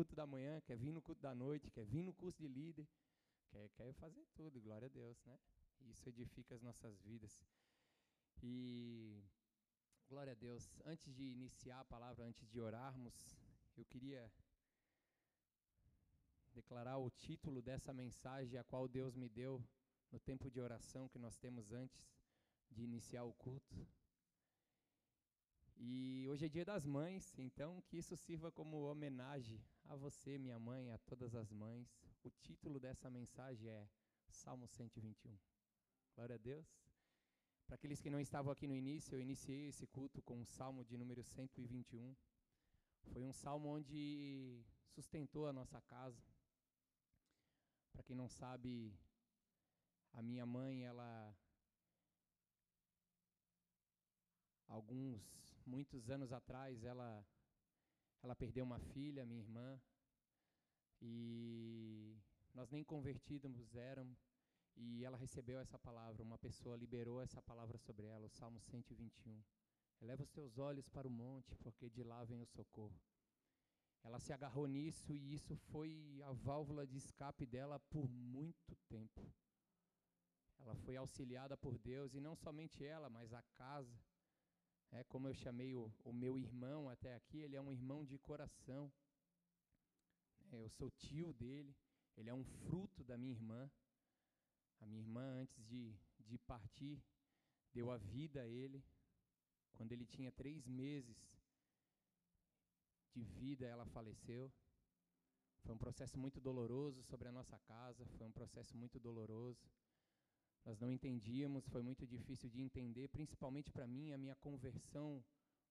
culto da manhã, quer vir no culto da noite, quer vir no curso de líder, quer, quer fazer tudo, glória a Deus, né? Isso edifica as nossas vidas. E glória a Deus. Antes de iniciar a palavra, antes de orarmos, eu queria declarar o título dessa mensagem a qual Deus me deu no tempo de oração que nós temos antes de iniciar o culto. E hoje é dia das mães, então que isso sirva como homenagem a você, minha mãe, a todas as mães. O título dessa mensagem é Salmo 121. Glória a Deus. Para aqueles que não estavam aqui no início, eu iniciei esse culto com o Salmo de número 121. Foi um salmo onde sustentou a nossa casa. Para quem não sabe, a minha mãe, ela alguns muitos anos atrás, ela ela perdeu uma filha, minha irmã, e nós nem convertidos éramos, e ela recebeu essa palavra, uma pessoa liberou essa palavra sobre ela, o Salmo 121. Eleva os teus olhos para o monte, porque de lá vem o socorro. Ela se agarrou nisso e isso foi a válvula de escape dela por muito tempo. Ela foi auxiliada por Deus e não somente ela, mas a casa. É como eu chamei o, o meu irmão até aqui, ele é um irmão de coração. É, eu sou tio dele, ele é um fruto da minha irmã. A minha irmã, antes de, de partir, deu a vida a ele. Quando ele tinha três meses de vida, ela faleceu. Foi um processo muito doloroso sobre a nossa casa, foi um processo muito doloroso. Nós não entendíamos, foi muito difícil de entender, principalmente para mim, a minha conversão.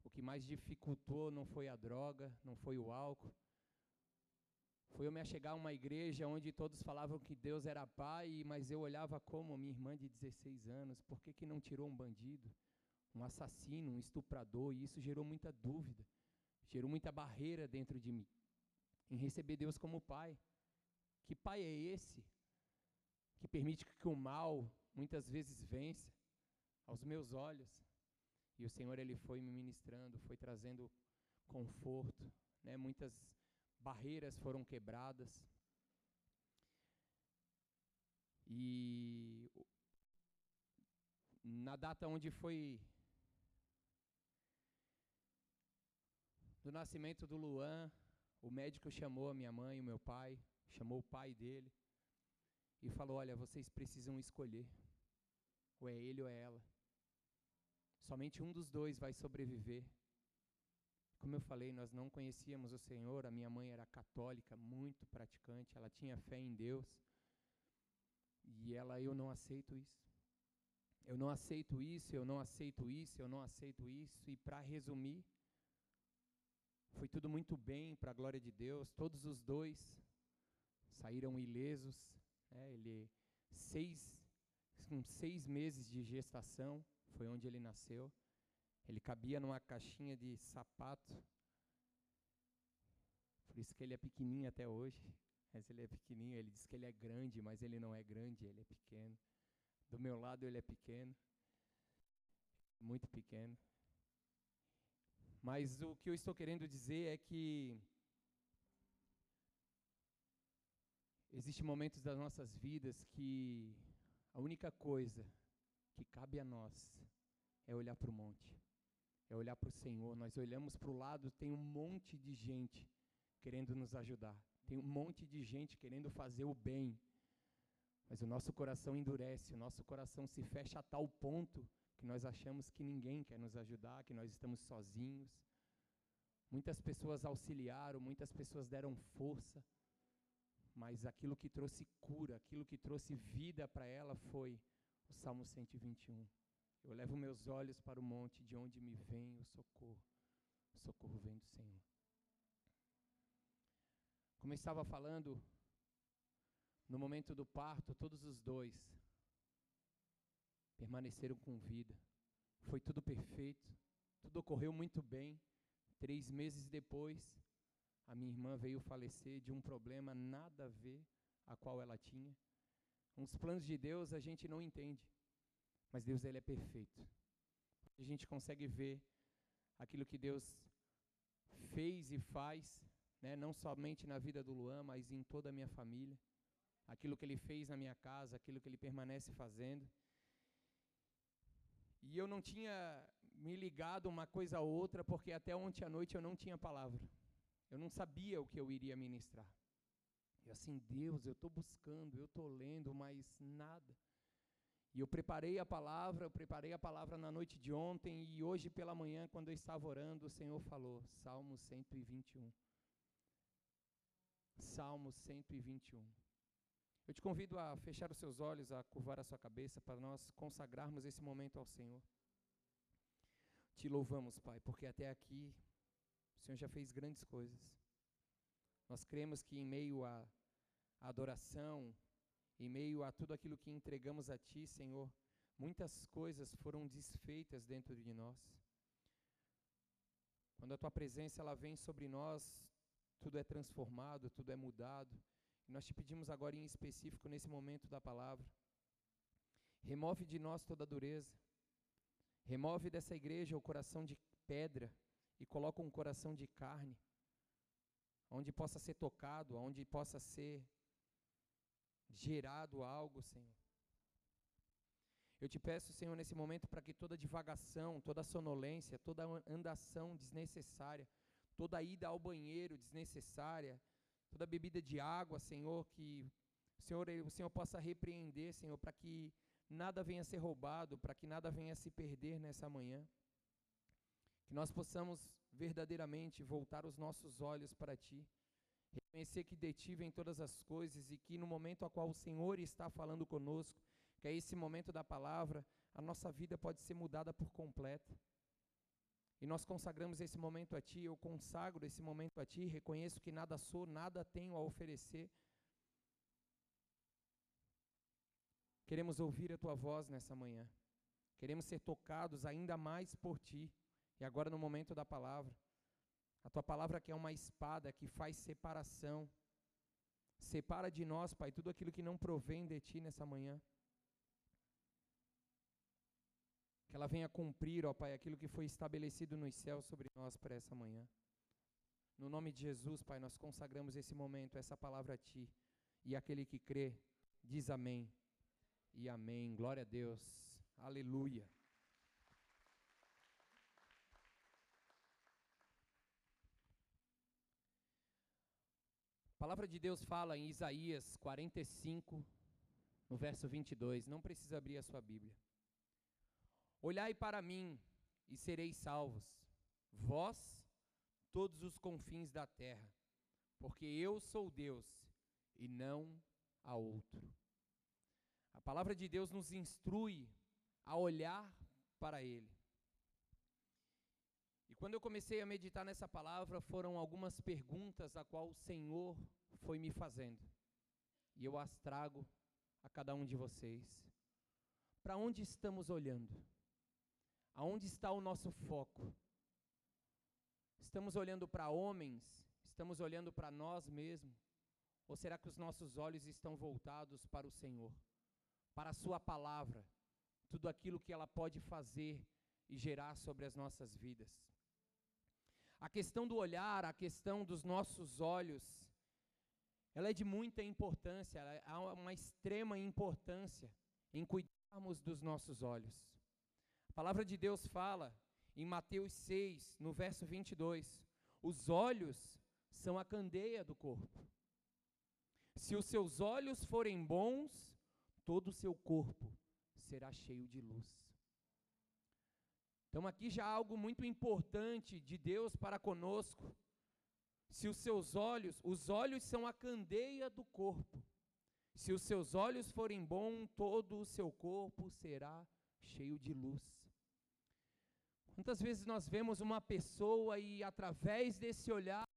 O que mais dificultou não foi a droga, não foi o álcool, foi eu me achegar a uma igreja onde todos falavam que Deus era pai, mas eu olhava como minha irmã de 16 anos, por que, que não tirou um bandido, um assassino, um estuprador? E isso gerou muita dúvida, gerou muita barreira dentro de mim, em receber Deus como pai. Que pai é esse que permite que o mal muitas vezes vença aos meus olhos? E o Senhor ele foi me ministrando, foi trazendo conforto, né? Muitas barreiras foram quebradas. E na data onde foi do nascimento do Luan, o médico chamou a minha mãe o meu pai, chamou o pai dele e falou: Olha, vocês precisam escolher, ou é ele ou é ela. Somente um dos dois vai sobreviver. Como eu falei, nós não conhecíamos o Senhor, a minha mãe era católica, muito praticante, ela tinha fé em Deus. E ela, eu não aceito isso. Eu não aceito isso, eu não aceito isso, eu não aceito isso. E para resumir, foi tudo muito bem para a glória de Deus. Todos os dois saíram ilesos. Né? Ele seis, com seis meses de gestação foi onde ele nasceu. Ele cabia numa caixinha de sapato. Por isso que ele é pequenininho até hoje. Mas ele é pequenininho, ele diz que ele é grande, mas ele não é grande, ele é pequeno. Do meu lado ele é pequeno. Muito pequeno. Mas o que eu estou querendo dizer é que existem momentos das nossas vidas que a única coisa que cabe a nós é olhar para o monte é olhar para o Senhor. Nós olhamos para o lado, tem um monte de gente querendo nos ajudar, tem um monte de gente querendo fazer o bem, mas o nosso coração endurece, o nosso coração se fecha a tal ponto que nós achamos que ninguém quer nos ajudar, que nós estamos sozinhos. Muitas pessoas auxiliaram, muitas pessoas deram força, mas aquilo que trouxe cura, aquilo que trouxe vida para ela foi o Salmo 121. Eu levo meus olhos para o monte de onde me vem o socorro. O socorro vem do Senhor. Como eu estava falando, no momento do parto, todos os dois permaneceram com vida. Foi tudo perfeito, tudo ocorreu muito bem. Três meses depois, a minha irmã veio falecer de um problema nada a ver a qual ela tinha. Uns planos de Deus a gente não entende. Mas Deus ele é perfeito. A gente consegue ver aquilo que Deus fez e faz né, não somente na vida do Luan, mas em toda a minha família. Aquilo que ele fez na minha casa, aquilo que ele permanece fazendo. E eu não tinha me ligado uma coisa a outra, porque até ontem à noite eu não tinha palavra. Eu não sabia o que eu iria ministrar. E assim, Deus, eu estou buscando, eu estou lendo, mas nada. E eu preparei a palavra, eu preparei a palavra na noite de ontem e hoje pela manhã, quando eu estava orando, o Senhor falou, Salmo 121. Salmo 121. Eu te convido a fechar os seus olhos, a curvar a sua cabeça para nós consagrarmos esse momento ao Senhor. Te louvamos, Pai, porque até aqui o Senhor já fez grandes coisas. Nós cremos que em meio à adoração, em meio a tudo aquilo que entregamos a Ti, Senhor, muitas coisas foram desfeitas dentro de nós. Quando a Tua presença ela vem sobre nós, tudo é transformado, tudo é mudado. E nós te pedimos agora em específico nesse momento da palavra, remove de nós toda dureza. Remove dessa igreja o coração de pedra e coloca um coração de carne, onde possa ser tocado, onde possa ser gerado algo, Senhor. Eu te peço, Senhor, nesse momento, para que toda divagação, toda sonolência, toda andação desnecessária, toda ida ao banheiro desnecessária, toda bebida de água, Senhor, que o Senhor, o Senhor possa repreender, Senhor, para que nada venha a ser roubado, para que nada venha a se perder nessa manhã. Que nós possamos verdadeiramente voltar os nossos olhos para Ti reconhecer que detive em todas as coisas e que no momento a qual o Senhor está falando conosco, que é esse momento da palavra, a nossa vida pode ser mudada por completo. E nós consagramos esse momento a Ti, eu consagro esse momento a Ti, reconheço que nada sou, nada tenho a oferecer. Queremos ouvir a Tua voz nessa manhã. Queremos ser tocados ainda mais por Ti. E agora, no momento da palavra, a tua palavra que é uma espada que faz separação. Separa de nós, Pai, tudo aquilo que não provém de ti nessa manhã. Que ela venha cumprir, ó Pai, aquilo que foi estabelecido nos céus sobre nós para essa manhã. No nome de Jesus, Pai, nós consagramos esse momento, essa palavra a Ti. E aquele que crê, diz amém. E amém. Glória a Deus. Aleluia. A palavra de Deus fala em Isaías 45, no verso 22. Não precisa abrir a sua Bíblia. Olhai para mim e sereis salvos, vós, todos os confins da terra, porque eu sou Deus e não há outro. A palavra de Deus nos instrui a olhar para Ele. Quando eu comecei a meditar nessa palavra, foram algumas perguntas a qual o Senhor foi me fazendo. E eu as trago a cada um de vocês. Para onde estamos olhando? Aonde está o nosso foco? Estamos olhando para homens? Estamos olhando para nós mesmos? Ou será que os nossos olhos estão voltados para o Senhor? Para a Sua palavra? Tudo aquilo que ela pode fazer e gerar sobre as nossas vidas. A questão do olhar, a questão dos nossos olhos, ela é de muita importância, ela, há uma extrema importância em cuidarmos dos nossos olhos. A palavra de Deus fala em Mateus 6, no verso 22, os olhos são a candeia do corpo. Se os seus olhos forem bons, todo o seu corpo será cheio de luz. Então, aqui já há algo muito importante de Deus para conosco. Se os seus olhos, os olhos são a candeia do corpo. Se os seus olhos forem bons, todo o seu corpo será cheio de luz. Quantas vezes nós vemos uma pessoa e através desse olhar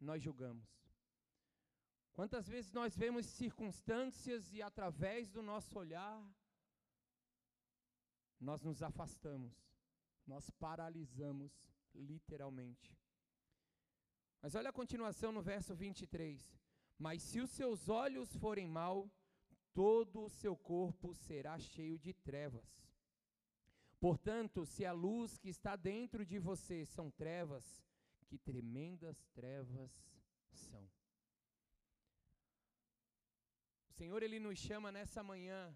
nós julgamos? Quantas vezes nós vemos circunstâncias e através do nosso olhar nós nos afastamos? Nós paralisamos literalmente. Mas olha a continuação no verso 23. Mas se os seus olhos forem mal, todo o seu corpo será cheio de trevas. Portanto, se a luz que está dentro de você são trevas, que tremendas trevas são. O Senhor, Ele nos chama nessa manhã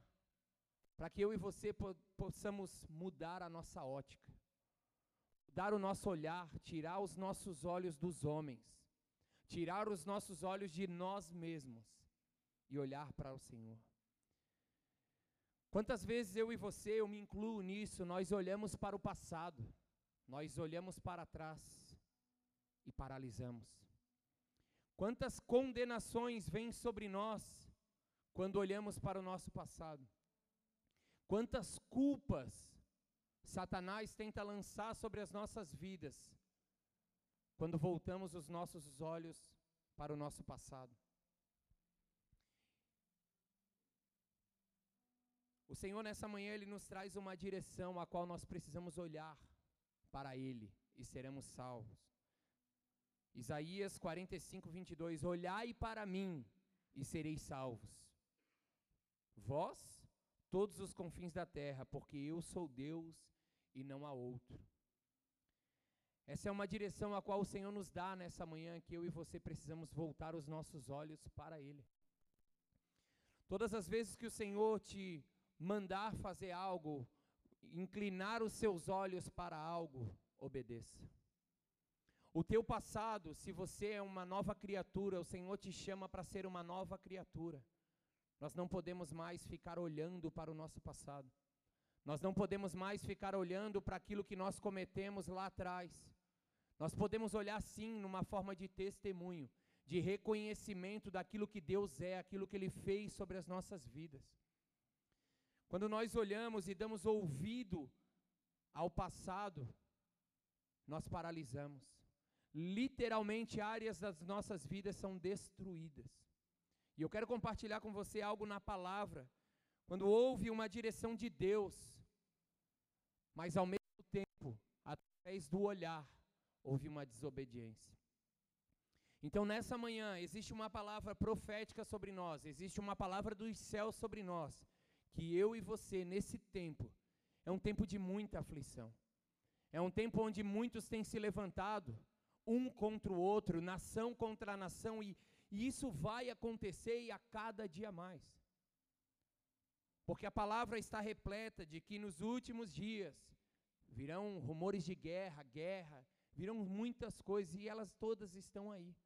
para que eu e você po possamos mudar a nossa ótica, dar o nosso olhar, tirar os nossos olhos dos homens, tirar os nossos olhos de nós mesmos e olhar para o Senhor. Quantas vezes eu e você, eu me incluo nisso, nós olhamos para o passado, nós olhamos para trás e paralisamos. Quantas condenações vêm sobre nós quando olhamos para o nosso passado? Quantas culpas Satanás tenta lançar sobre as nossas vidas quando voltamos os nossos olhos para o nosso passado? O Senhor, nessa manhã, Ele nos traz uma direção a qual nós precisamos olhar para Ele e seremos salvos. Isaías 45, 22: Olhai para mim e sereis salvos. Vós, todos os confins da terra, porque eu sou Deus e não há outro. Essa é uma direção a qual o Senhor nos dá nessa manhã, que eu e você precisamos voltar os nossos olhos para Ele. Todas as vezes que o Senhor te mandar fazer algo, inclinar os seus olhos para algo, obedeça. O teu passado, se você é uma nova criatura, o Senhor te chama para ser uma nova criatura. Nós não podemos mais ficar olhando para o nosso passado. Nós não podemos mais ficar olhando para aquilo que nós cometemos lá atrás. Nós podemos olhar sim numa forma de testemunho, de reconhecimento daquilo que Deus é, aquilo que Ele fez sobre as nossas vidas. Quando nós olhamos e damos ouvido ao passado, nós paralisamos. Literalmente, áreas das nossas vidas são destruídas. E eu quero compartilhar com você algo na palavra. Quando houve uma direção de Deus, mas ao mesmo tempo, através do olhar, houve uma desobediência. Então, nessa manhã, existe uma palavra profética sobre nós, existe uma palavra dos céus sobre nós, que eu e você, nesse tempo, é um tempo de muita aflição. É um tempo onde muitos têm se levantado, um contra o outro, nação contra nação, e, e isso vai acontecer e a cada dia mais. Porque a palavra está repleta de que nos últimos dias virão rumores de guerra, guerra, virão muitas coisas e elas todas estão aí.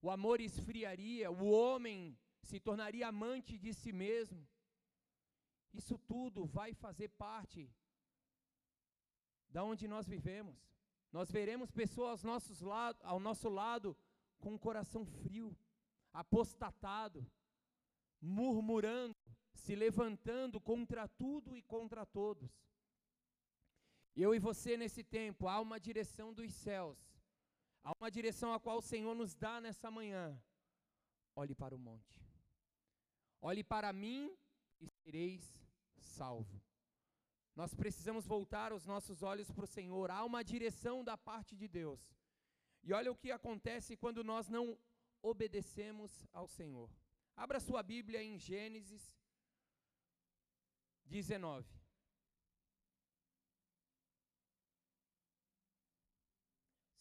O amor esfriaria, o homem se tornaria amante de si mesmo, isso tudo vai fazer parte da onde nós vivemos. Nós veremos pessoas ao, nosso lado com o coração frio, apostatado, murmurando, se levantando contra tudo e contra todos. Eu e você nesse tempo, há uma direção dos céus, há uma direção a qual o Senhor nos dá nessa manhã. Olhe para o monte, olhe para mim e sereis salvo. Nós precisamos voltar os nossos olhos para o Senhor. Há uma direção da parte de Deus. E olha o que acontece quando nós não obedecemos ao Senhor. Abra sua Bíblia em Gênesis 19.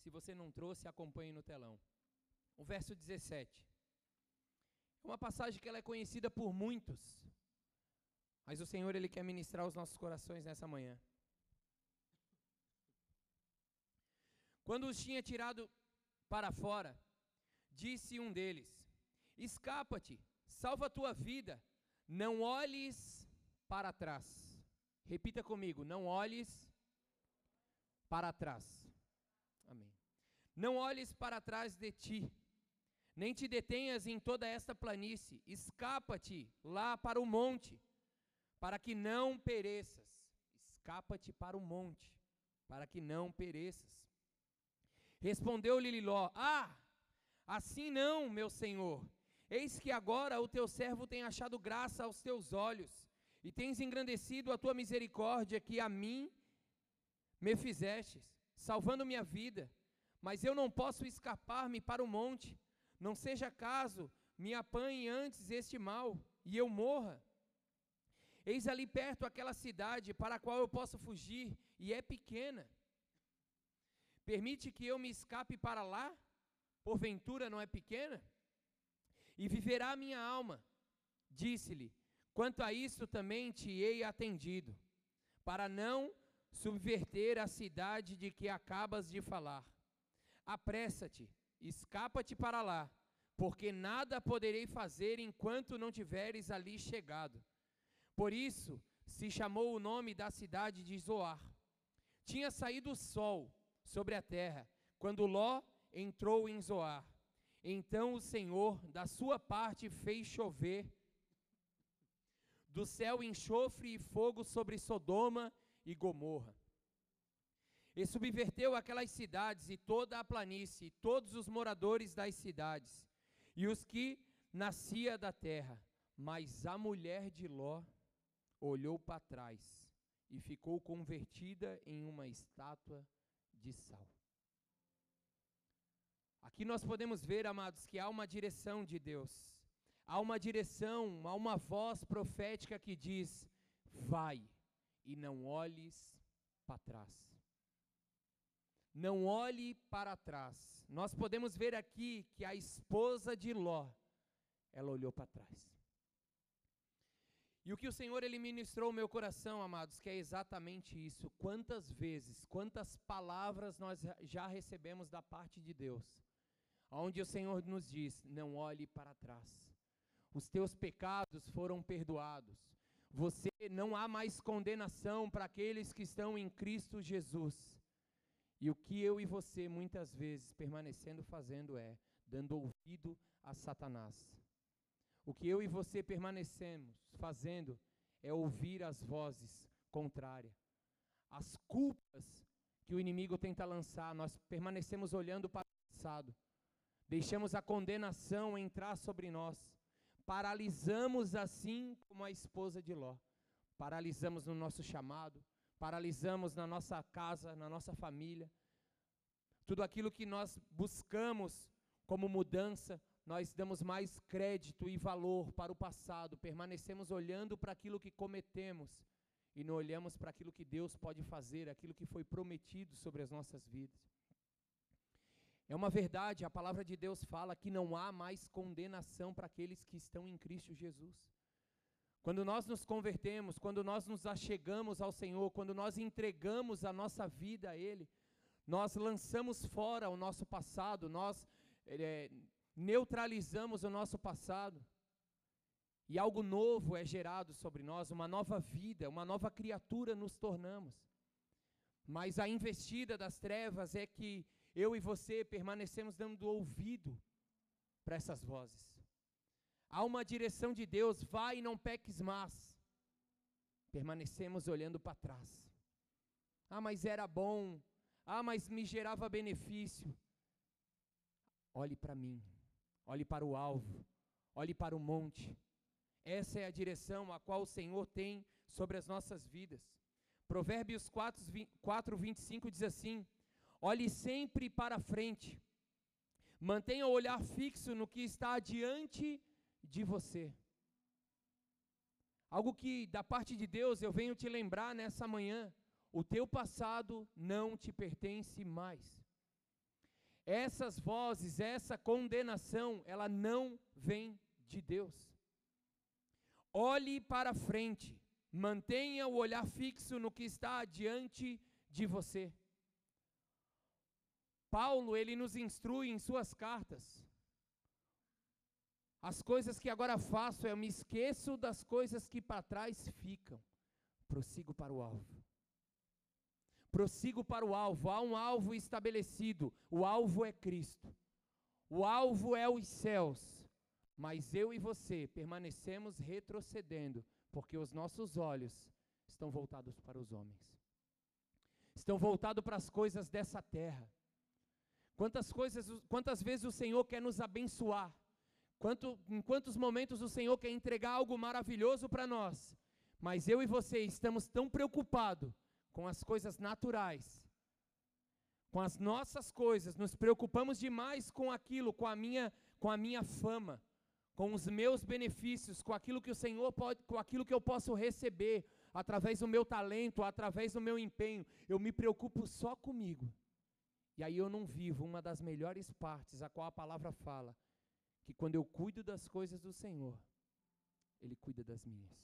Se você não trouxe, acompanhe no telão. O verso 17. É uma passagem que ela é conhecida por muitos. Mas o Senhor, Ele quer ministrar os nossos corações nessa manhã. Quando os tinha tirado para fora, disse um deles: Escapa-te, salva a tua vida, não olhes para trás. Repita comigo: não olhes para trás. Amém. Não olhes para trás de ti, nem te detenhas em toda esta planície, escapa-te lá para o monte para que não pereças. Escapa-te para o monte, para que não pereças. Respondeu-lhe Ah, assim não, meu senhor. Eis que agora o teu servo tem achado graça aos teus olhos, e tens engrandecido a tua misericórdia que a mim me fizestes, salvando minha vida. Mas eu não posso escapar-me para o monte, não seja caso me apanhe antes este mal e eu morra. Eis ali perto aquela cidade para a qual eu posso fugir, e é pequena. Permite que eu me escape para lá? porventura não é pequena? E viverá a minha alma. Disse-lhe: Quanto a isto também te hei atendido, para não subverter a cidade de que acabas de falar. Apressa-te, escapa-te para lá, porque nada poderei fazer enquanto não tiveres ali chegado. Por isso se chamou o nome da cidade de Zoar. Tinha saído o sol sobre a terra, quando Ló entrou em Zoar. Então o Senhor, da sua parte, fez chover do céu enxofre e fogo sobre Sodoma e Gomorra. E subverteu aquelas cidades e toda a planície, e todos os moradores das cidades, e os que nascia da terra. Mas a mulher de Ló olhou para trás e ficou convertida em uma estátua de sal. Aqui nós podemos ver, amados, que há uma direção de Deus. Há uma direção, há uma voz profética que diz: vai e não olhes para trás. Não olhe para trás. Nós podemos ver aqui que a esposa de Ló, ela olhou para trás. E o que o Senhor ele ministrou ao meu coração, amados, que é exatamente isso. Quantas vezes, quantas palavras nós já recebemos da parte de Deus onde o Senhor nos diz: não olhe para trás. Os teus pecados foram perdoados. Você não há mais condenação para aqueles que estão em Cristo Jesus. E o que eu e você muitas vezes permanecendo fazendo é dando ouvido a Satanás. O que eu e você permanecemos fazendo é ouvir as vozes contrárias. As culpas que o inimigo tenta lançar, nós permanecemos olhando para o passado. Deixamos a condenação entrar sobre nós. Paralisamos assim como a esposa de Ló. Paralisamos no nosso chamado, paralisamos na nossa casa, na nossa família. Tudo aquilo que nós buscamos como mudança, nós damos mais crédito e valor para o passado, permanecemos olhando para aquilo que cometemos e não olhamos para aquilo que Deus pode fazer, aquilo que foi prometido sobre as nossas vidas. É uma verdade, a palavra de Deus fala que não há mais condenação para aqueles que estão em Cristo Jesus. Quando nós nos convertemos, quando nós nos achegamos ao Senhor, quando nós entregamos a nossa vida a Ele, nós lançamos fora o nosso passado, nós é, neutralizamos o nosso passado, e algo novo é gerado sobre nós, uma nova vida, uma nova criatura nos tornamos. Mas a investida das trevas é que eu e você permanecemos dando ouvido para essas vozes. Há uma direção de Deus, vai e não peques mais. Permanecemos olhando para trás. Ah, mas era bom. Ah, mas me gerava benefício. Olhe para mim. Olhe para o alvo. Olhe para o monte. Essa é a direção a qual o Senhor tem sobre as nossas vidas. Provérbios 4, 4 25 diz assim: Olhe sempre para frente. Mantenha o olhar fixo no que está diante de você. Algo que da parte de Deus eu venho te lembrar nessa manhã, o teu passado não te pertence mais. Essas vozes, essa condenação, ela não vem de Deus. Olhe para frente, mantenha o olhar fixo no que está diante de você. Paulo, ele nos instrui em suas cartas. As coisas que agora faço, eu me esqueço das coisas que para trás ficam. Prossigo para o alvo. Prossigo para o alvo. Há um alvo estabelecido. O alvo é Cristo. O alvo é os céus. Mas eu e você permanecemos retrocedendo, porque os nossos olhos estão voltados para os homens. Estão voltados para as coisas dessa terra. Quantas coisas, quantas vezes o Senhor quer nos abençoar? Quanto, em quantos momentos o Senhor quer entregar algo maravilhoso para nós? Mas eu e você estamos tão preocupados com as coisas naturais, com as nossas coisas, nos preocupamos demais com aquilo, com a minha, com a minha fama, com os meus benefícios, com aquilo que o Senhor pode, com aquilo que eu posso receber através do meu talento, através do meu empenho. Eu me preocupo só comigo E aí eu não vivo uma das melhores partes, a qual a palavra fala, que quando eu cuido das coisas do Senhor, Ele cuida das minhas.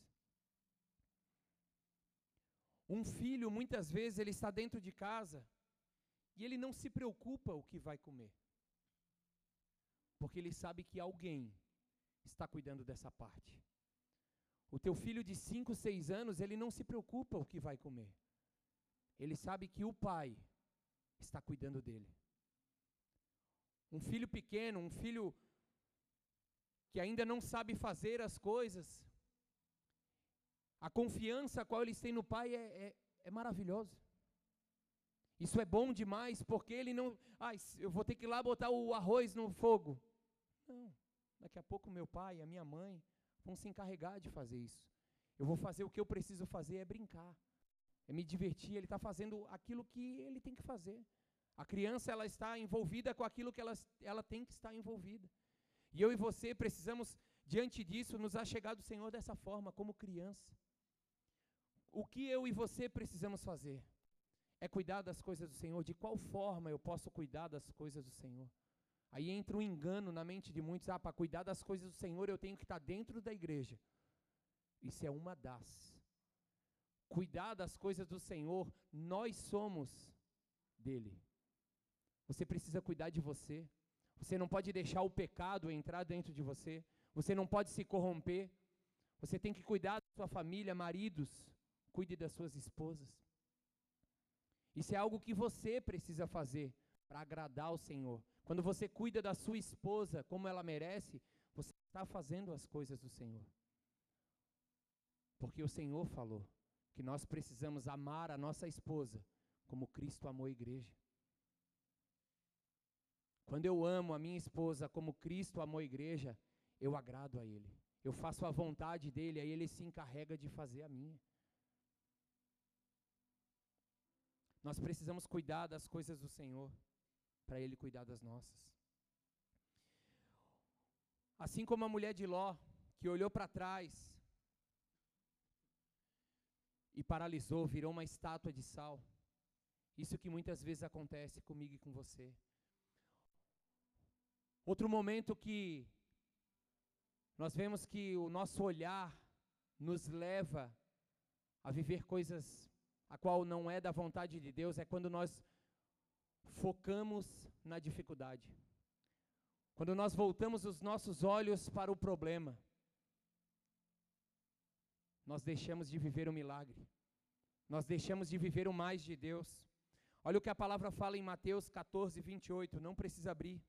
Um filho, muitas vezes, ele está dentro de casa e ele não se preocupa o que vai comer. Porque ele sabe que alguém está cuidando dessa parte. O teu filho de 5, 6 anos, ele não se preocupa o que vai comer. Ele sabe que o pai está cuidando dele. Um filho pequeno, um filho que ainda não sabe fazer as coisas, a confiança a qual eles têm no pai é, é, é maravilhosa. Isso é bom demais, porque ele não. Ah, eu vou ter que ir lá botar o arroz no fogo. Não. Daqui a pouco meu pai a minha mãe vão se encarregar de fazer isso. Eu vou fazer o que eu preciso fazer, é brincar, me divertir. Ele está fazendo aquilo que ele tem que fazer. A criança ela está envolvida com aquilo que ela, ela tem que estar envolvida. E eu e você precisamos, diante disso, nos achegar do Senhor dessa forma, como criança. O que eu e você precisamos fazer? É cuidar das coisas do Senhor. De qual forma eu posso cuidar das coisas do Senhor? Aí entra um engano na mente de muitos: ah, para cuidar das coisas do Senhor eu tenho que estar dentro da igreja. Isso é uma das. Cuidar das coisas do Senhor, nós somos dele. Você precisa cuidar de você. Você não pode deixar o pecado entrar dentro de você. Você não pode se corromper. Você tem que cuidar da sua família, maridos. Cuide das suas esposas. Isso é algo que você precisa fazer para agradar o Senhor. Quando você cuida da sua esposa como ela merece, você está fazendo as coisas do Senhor. Porque o Senhor falou que nós precisamos amar a nossa esposa como Cristo amou a igreja. Quando eu amo a minha esposa como Cristo amou a igreja, eu agrado a Ele. Eu faço a vontade dele, aí Ele se encarrega de fazer a minha. Nós precisamos cuidar das coisas do Senhor para Ele cuidar das nossas. Assim como a mulher de Ló, que olhou para trás e paralisou, virou uma estátua de sal. Isso que muitas vezes acontece comigo e com você. Outro momento que nós vemos que o nosso olhar nos leva a viver coisas a qual não é da vontade de Deus é quando nós focamos na dificuldade. Quando nós voltamos os nossos olhos para o problema, nós deixamos de viver o milagre. Nós deixamos de viver o mais de Deus. Olha o que a palavra fala em Mateus 14, 28, não precisa abrir.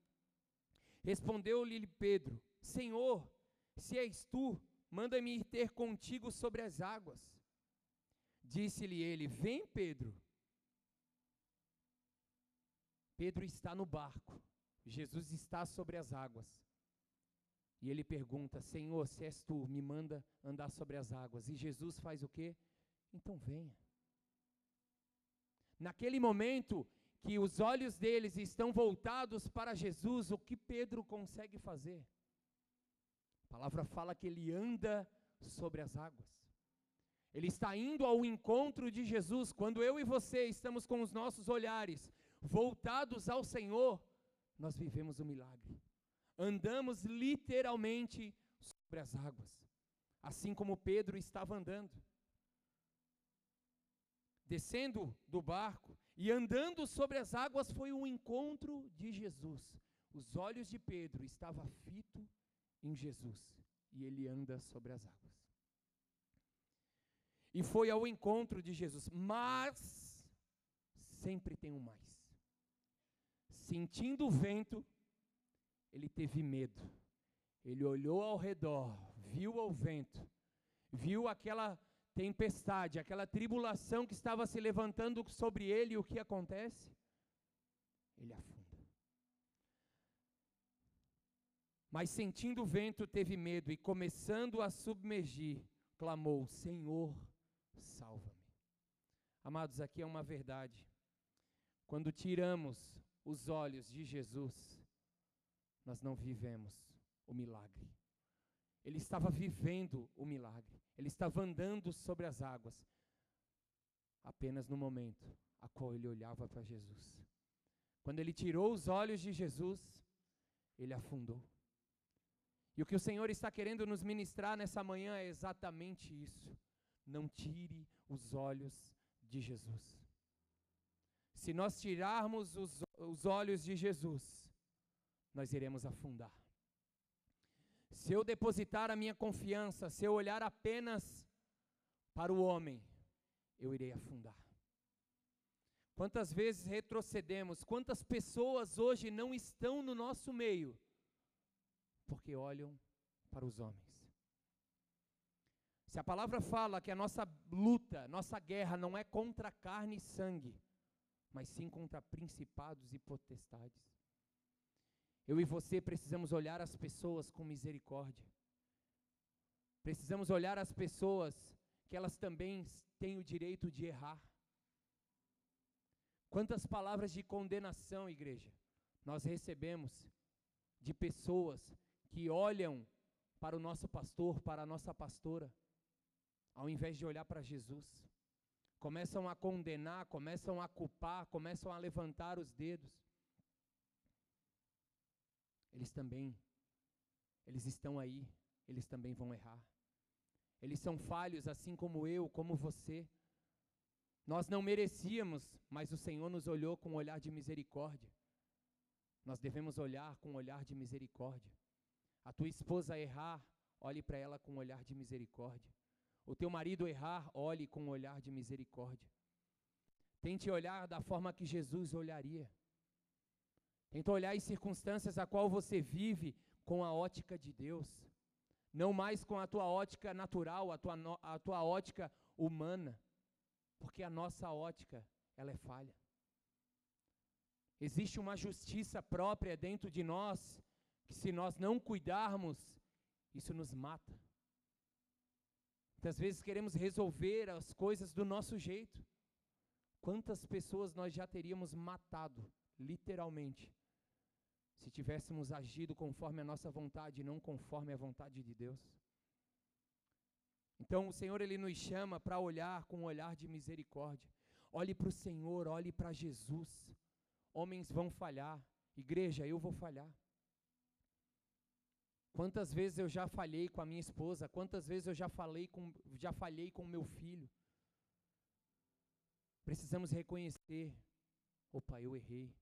Respondeu-lhe Pedro: Senhor, se és tu, manda-me ir ter contigo sobre as águas. Disse-lhe ele: Vem, Pedro. Pedro está no barco, Jesus está sobre as águas. E ele pergunta: Senhor, se és tu, me manda andar sobre as águas. E Jesus faz o quê? Então venha. Naquele momento que os olhos deles estão voltados para Jesus, o que Pedro consegue fazer? A palavra fala que ele anda sobre as águas. Ele está indo ao encontro de Jesus. Quando eu e você estamos com os nossos olhares voltados ao Senhor, nós vivemos o um milagre. Andamos literalmente sobre as águas, assim como Pedro estava andando. Descendo do barco e andando sobre as águas foi um encontro de Jesus. Os olhos de Pedro estavam fitos em Jesus e ele anda sobre as águas. E foi ao encontro de Jesus, mas sempre tem um mais. Sentindo o vento, ele teve medo. Ele olhou ao redor, viu o vento, viu aquela tempestade, aquela tribulação que estava se levantando sobre ele, e o que acontece? Ele afunda. Mas sentindo o vento, teve medo e começando a submergir, clamou: Senhor, salva-me. Amados, aqui é uma verdade. Quando tiramos os olhos de Jesus, nós não vivemos o milagre. Ele estava vivendo o milagre. Ele estava andando sobre as águas. Apenas no momento a qual ele olhava para Jesus. Quando ele tirou os olhos de Jesus, ele afundou. E o que o Senhor está querendo nos ministrar nessa manhã é exatamente isso. Não tire os olhos de Jesus. Se nós tirarmos os, os olhos de Jesus, nós iremos afundar. Se eu depositar a minha confiança, se eu olhar apenas para o homem, eu irei afundar. Quantas vezes retrocedemos, quantas pessoas hoje não estão no nosso meio, porque olham para os homens. Se a palavra fala que a nossa luta, nossa guerra não é contra carne e sangue, mas sim contra principados e potestades. Eu e você precisamos olhar as pessoas com misericórdia. Precisamos olhar as pessoas que elas também têm o direito de errar. Quantas palavras de condenação, igreja, nós recebemos de pessoas que olham para o nosso pastor, para a nossa pastora, ao invés de olhar para Jesus. Começam a condenar, começam a culpar, começam a levantar os dedos. Eles também, eles estão aí, eles também vão errar. Eles são falhos, assim como eu, como você. Nós não merecíamos, mas o Senhor nos olhou com um olhar de misericórdia. Nós devemos olhar com um olhar de misericórdia. A tua esposa errar, olhe para ela com um olhar de misericórdia. O teu marido errar, olhe com um olhar de misericórdia. Tente olhar da forma que Jesus olharia. Tente olhar as circunstâncias a qual você vive com a ótica de Deus. Não mais com a tua ótica natural, a tua, a tua ótica humana. Porque a nossa ótica, ela é falha. Existe uma justiça própria dentro de nós, que se nós não cuidarmos, isso nos mata. Muitas vezes queremos resolver as coisas do nosso jeito. Quantas pessoas nós já teríamos matado, literalmente, se tivéssemos agido conforme a nossa vontade e não conforme a vontade de Deus? Então o Senhor ele nos chama para olhar com um olhar de misericórdia. Olhe para o Senhor, olhe para Jesus. Homens vão falhar, igreja, eu vou falhar. Quantas vezes eu já falhei com a minha esposa, quantas vezes eu já falei com já falhei com meu filho. Precisamos reconhecer, opa, eu errei.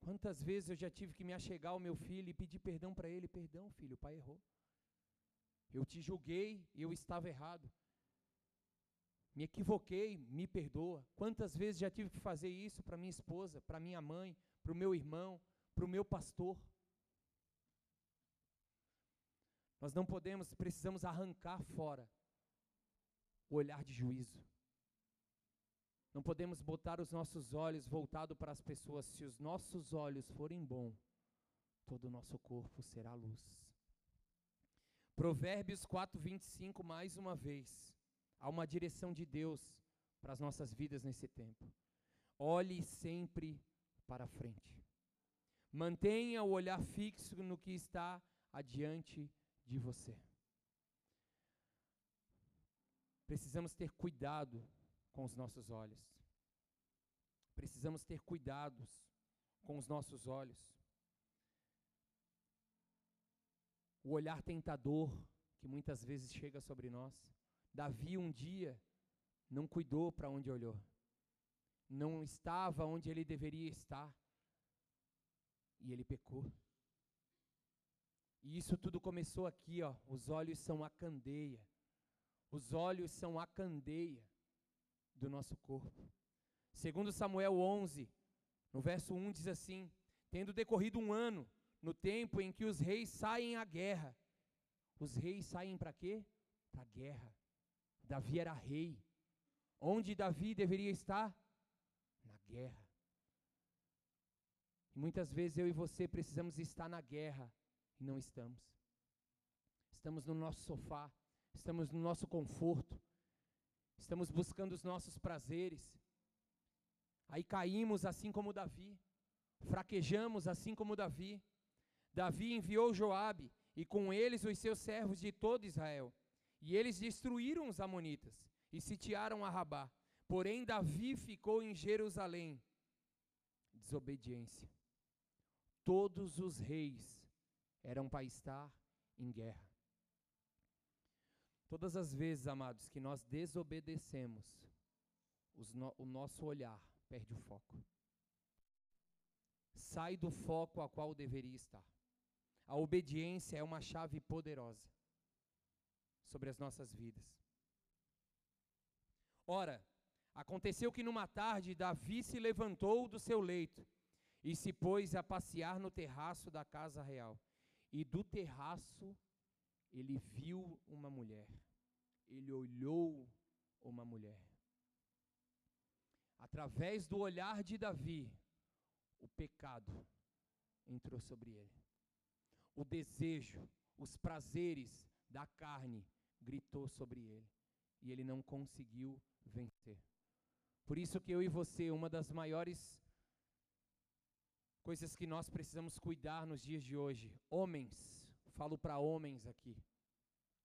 Quantas vezes eu já tive que me achegar ao meu filho e pedir perdão para ele, perdão, filho, o pai errou. Eu te julguei e eu estava errado. Me equivoquei, me perdoa. Quantas vezes já tive que fazer isso para minha esposa, para minha mãe, para o meu irmão, para o meu pastor? Nós não podemos, precisamos arrancar fora o olhar de juízo. Não podemos botar os nossos olhos voltados para as pessoas. Se os nossos olhos forem bons, todo o nosso corpo será luz. Provérbios 4, 25, mais uma vez. Há uma direção de Deus para as nossas vidas nesse tempo. Olhe sempre para frente. Mantenha o olhar fixo no que está adiante de você. Precisamos ter cuidado com os nossos olhos. Precisamos ter cuidados com os nossos olhos. O olhar tentador que muitas vezes chega sobre nós. Davi um dia não cuidou para onde olhou. Não estava onde ele deveria estar. E ele pecou. E isso tudo começou aqui, ó. Os olhos são a candeia. Os olhos são a candeia do nosso corpo. Segundo Samuel 11, no verso 1 diz assim: Tendo decorrido um ano, no tempo em que os reis saem à guerra. Os reis saem para quê? Para a guerra. Davi era rei. Onde Davi deveria estar? Na guerra. E muitas vezes eu e você precisamos estar na guerra e não estamos. Estamos no nosso sofá, estamos no nosso conforto, estamos buscando os nossos prazeres. Aí caímos assim como Davi, fraquejamos assim como Davi. Davi enviou Joabe e com eles os seus servos de todo Israel. E eles destruíram os amonitas e sitiaram a Rabá. Porém Davi ficou em Jerusalém. desobediência. Todos os reis eram para estar em guerra. Todas as vezes, amados, que nós desobedecemos, no, o nosso olhar perde o foco. Sai do foco a qual deveria estar. A obediência é uma chave poderosa sobre as nossas vidas. Ora, aconteceu que numa tarde Davi se levantou do seu leito e se pôs a passear no terraço da casa real. E do terraço ele viu uma mulher. Ele olhou uma mulher. Através do olhar de Davi, o pecado entrou sobre ele. O desejo, os prazeres da carne gritou sobre ele. E ele não conseguiu vencer. Por isso que eu e você, uma das maiores coisas que nós precisamos cuidar nos dias de hoje, homens, falo para homens aqui,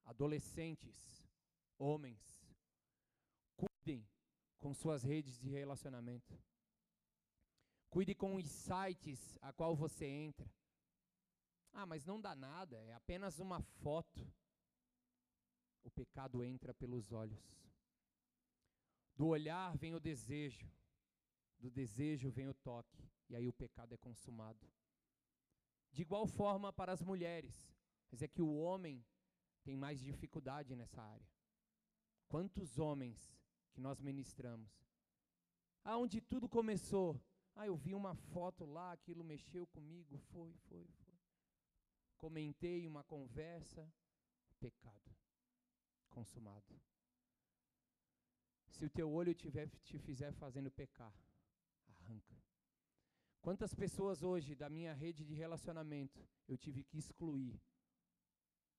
adolescentes, homens, cuidem com suas redes de relacionamento. Cuide com os sites a qual você entra. Ah, mas não dá nada, é apenas uma foto. O pecado entra pelos olhos. Do olhar vem o desejo, do desejo vem o toque, e aí o pecado é consumado. De igual forma para as mulheres, mas é que o homem tem mais dificuldade nessa área. Quantos homens que nós ministramos? Aonde tudo começou? Ah, eu vi uma foto lá, aquilo mexeu comigo, foi, foi, foi. Comentei uma conversa, pecado consumado. Se o teu olho tiver, te fizer fazendo pecar, arranca. Quantas pessoas hoje da minha rede de relacionamento eu tive que excluir,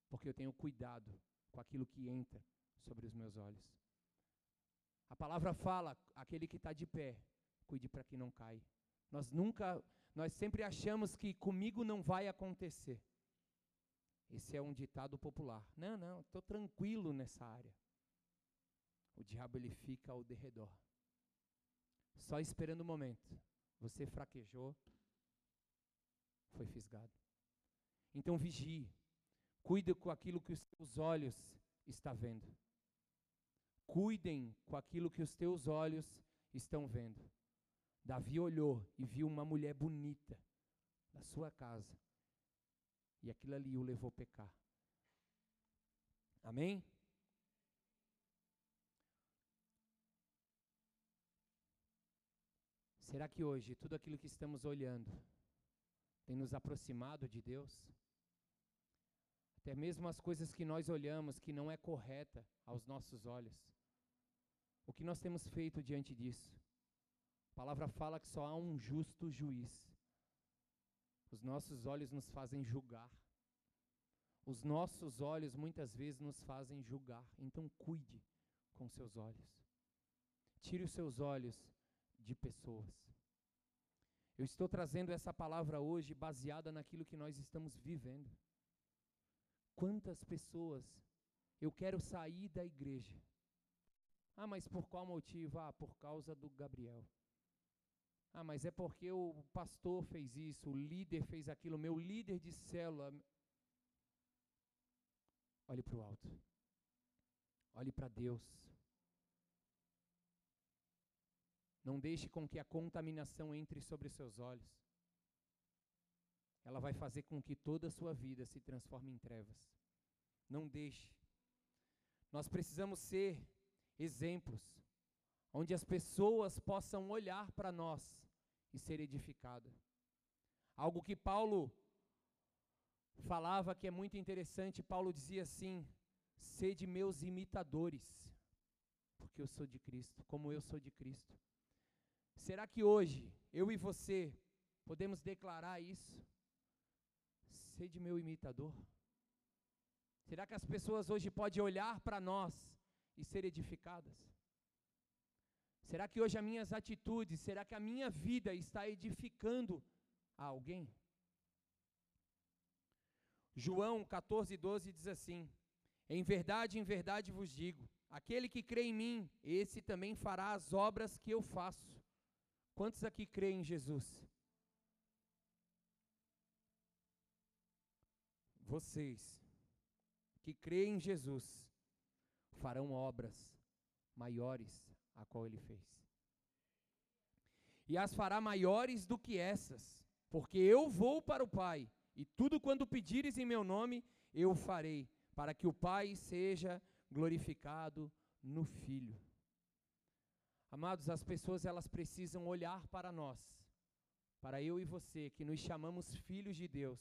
porque eu tenho cuidado com aquilo que entra sobre os meus olhos. A palavra fala: aquele que está de pé, cuide para que não caia. Nós nunca, nós sempre achamos que comigo não vai acontecer. Esse é um ditado popular. Não, não, estou tranquilo nessa área. O diabo ele fica ao derredor, só esperando o momento. Você fraquejou, foi fisgado. Então vigie, cuide com aquilo que os seus olhos estão vendo. Cuidem com aquilo que os teus olhos estão vendo. Davi olhou e viu uma mulher bonita na sua casa. E aquilo ali o levou a pecar. Amém? Será que hoje tudo aquilo que estamos olhando tem nos aproximado de Deus? Até mesmo as coisas que nós olhamos que não é correta aos nossos olhos. O que nós temos feito diante disso? A palavra fala que só há um justo juiz. Os nossos olhos nos fazem julgar. Os nossos olhos muitas vezes nos fazem julgar. Então cuide com seus olhos. Tire os seus olhos de pessoas. Eu estou trazendo essa palavra hoje baseada naquilo que nós estamos vivendo. Quantas pessoas eu quero sair da igreja. Ah, mas por qual motivo? Ah, por causa do Gabriel. Ah, mas é porque o pastor fez isso, o líder fez aquilo, meu líder de célula. Olhe para o alto. Olhe para Deus. Não deixe com que a contaminação entre sobre seus olhos. Ela vai fazer com que toda a sua vida se transforme em trevas. Não deixe. Nós precisamos ser exemplos, onde as pessoas possam olhar para nós e ser edificadas. Algo que Paulo falava que é muito interessante, Paulo dizia assim: sede meus imitadores, porque eu sou de Cristo, como eu sou de Cristo. Será que hoje, eu e você, podemos declarar isso? Sede meu imitador. Será que as pessoas hoje podem olhar para nós e ser edificadas? Será que hoje as minhas atitudes, será que a minha vida está edificando a alguém? João 14, 12 diz assim: Em verdade, em verdade vos digo: aquele que crê em mim, esse também fará as obras que eu faço Quantos aqui creem em Jesus? Vocês que creem em Jesus farão obras maiores a qual ele fez. E as fará maiores do que essas, porque eu vou para o Pai, e tudo quanto pedires em meu nome, eu farei, para que o Pai seja glorificado no Filho. Amados, as pessoas elas precisam olhar para nós, para eu e você, que nos chamamos filhos de Deus,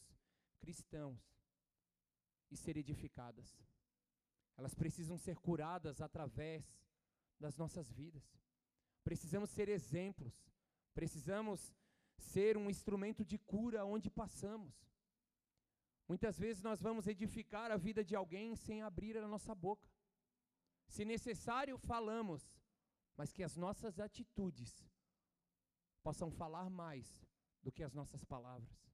cristãos, e ser edificadas. Elas precisam ser curadas através das nossas vidas. Precisamos ser exemplos. Precisamos ser um instrumento de cura onde passamos. Muitas vezes nós vamos edificar a vida de alguém sem abrir a nossa boca. Se necessário, falamos, mas que as nossas atitudes possam falar mais do que as nossas palavras.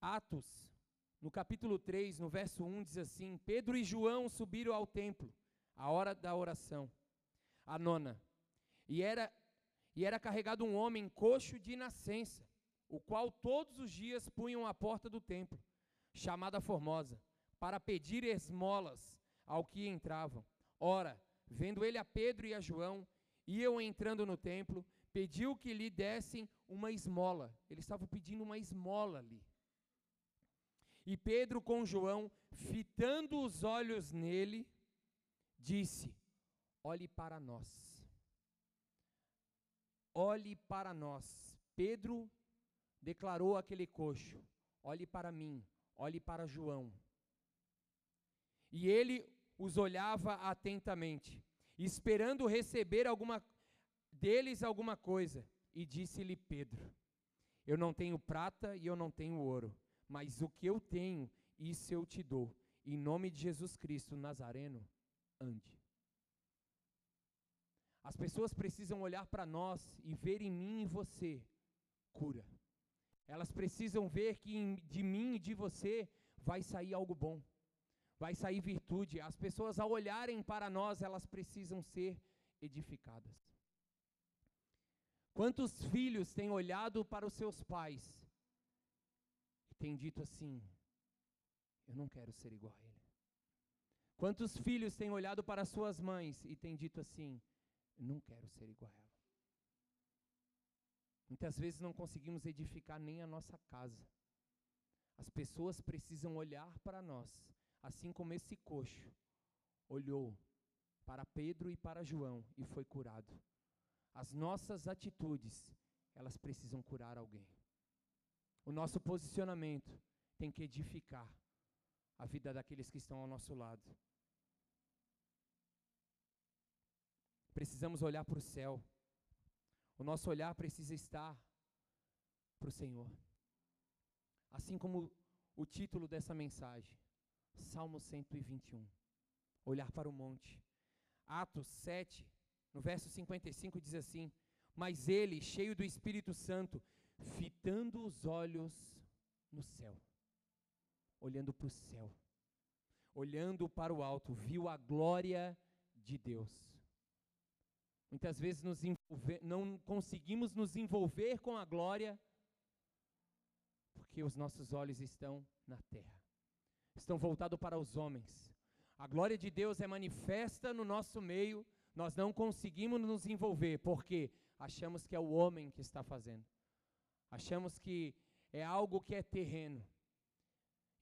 Atos, no capítulo 3, no verso 1, diz assim: Pedro e João subiram ao templo, a hora da oração, a nona, e era, e era carregado um homem coxo de nascença, o qual todos os dias punham à porta do templo, chamada Formosa, para pedir esmolas ao que entravam. Ora, Vendo ele a Pedro e a João, iam entrando no templo, pediu que lhe dessem uma esmola. Eles estavam pedindo uma esmola ali. E Pedro com João, fitando os olhos nele, disse: Olhe para nós. Olhe para nós. Pedro declarou aquele coxo: Olhe para mim, olhe para João. E ele os olhava atentamente, esperando receber alguma deles alguma coisa, e disse-lhe Pedro: Eu não tenho prata e eu não tenho ouro, mas o que eu tenho, isso eu te dou. Em nome de Jesus Cristo Nazareno, ande. As pessoas precisam olhar para nós e ver em mim e você cura. Elas precisam ver que de mim e de você vai sair algo bom vai sair virtude. As pessoas, ao olharem para nós, elas precisam ser edificadas. Quantos filhos têm olhado para os seus pais têm dito assim: Eu não quero ser igual a ele? Quantos filhos têm olhado para suas mães e têm dito assim: Eu não quero ser igual a ela? Muitas vezes não conseguimos edificar nem a nossa casa. As pessoas precisam olhar para nós assim como esse coxo olhou para Pedro e para João e foi curado. As nossas atitudes, elas precisam curar alguém. O nosso posicionamento tem que edificar a vida daqueles que estão ao nosso lado. Precisamos olhar para o céu. O nosso olhar precisa estar para o Senhor. Assim como o título dessa mensagem, Salmo 121. Olhar para o monte. Atos 7, no verso 55 diz assim: Mas ele, cheio do Espírito Santo, fitando os olhos no céu, olhando para o céu, olhando para o alto, viu a glória de Deus. Muitas vezes não conseguimos nos envolver com a glória, porque os nossos olhos estão na terra estão voltados para os homens. A glória de Deus é manifesta no nosso meio, nós não conseguimos nos envolver, porque achamos que é o homem que está fazendo. Achamos que é algo que é terreno.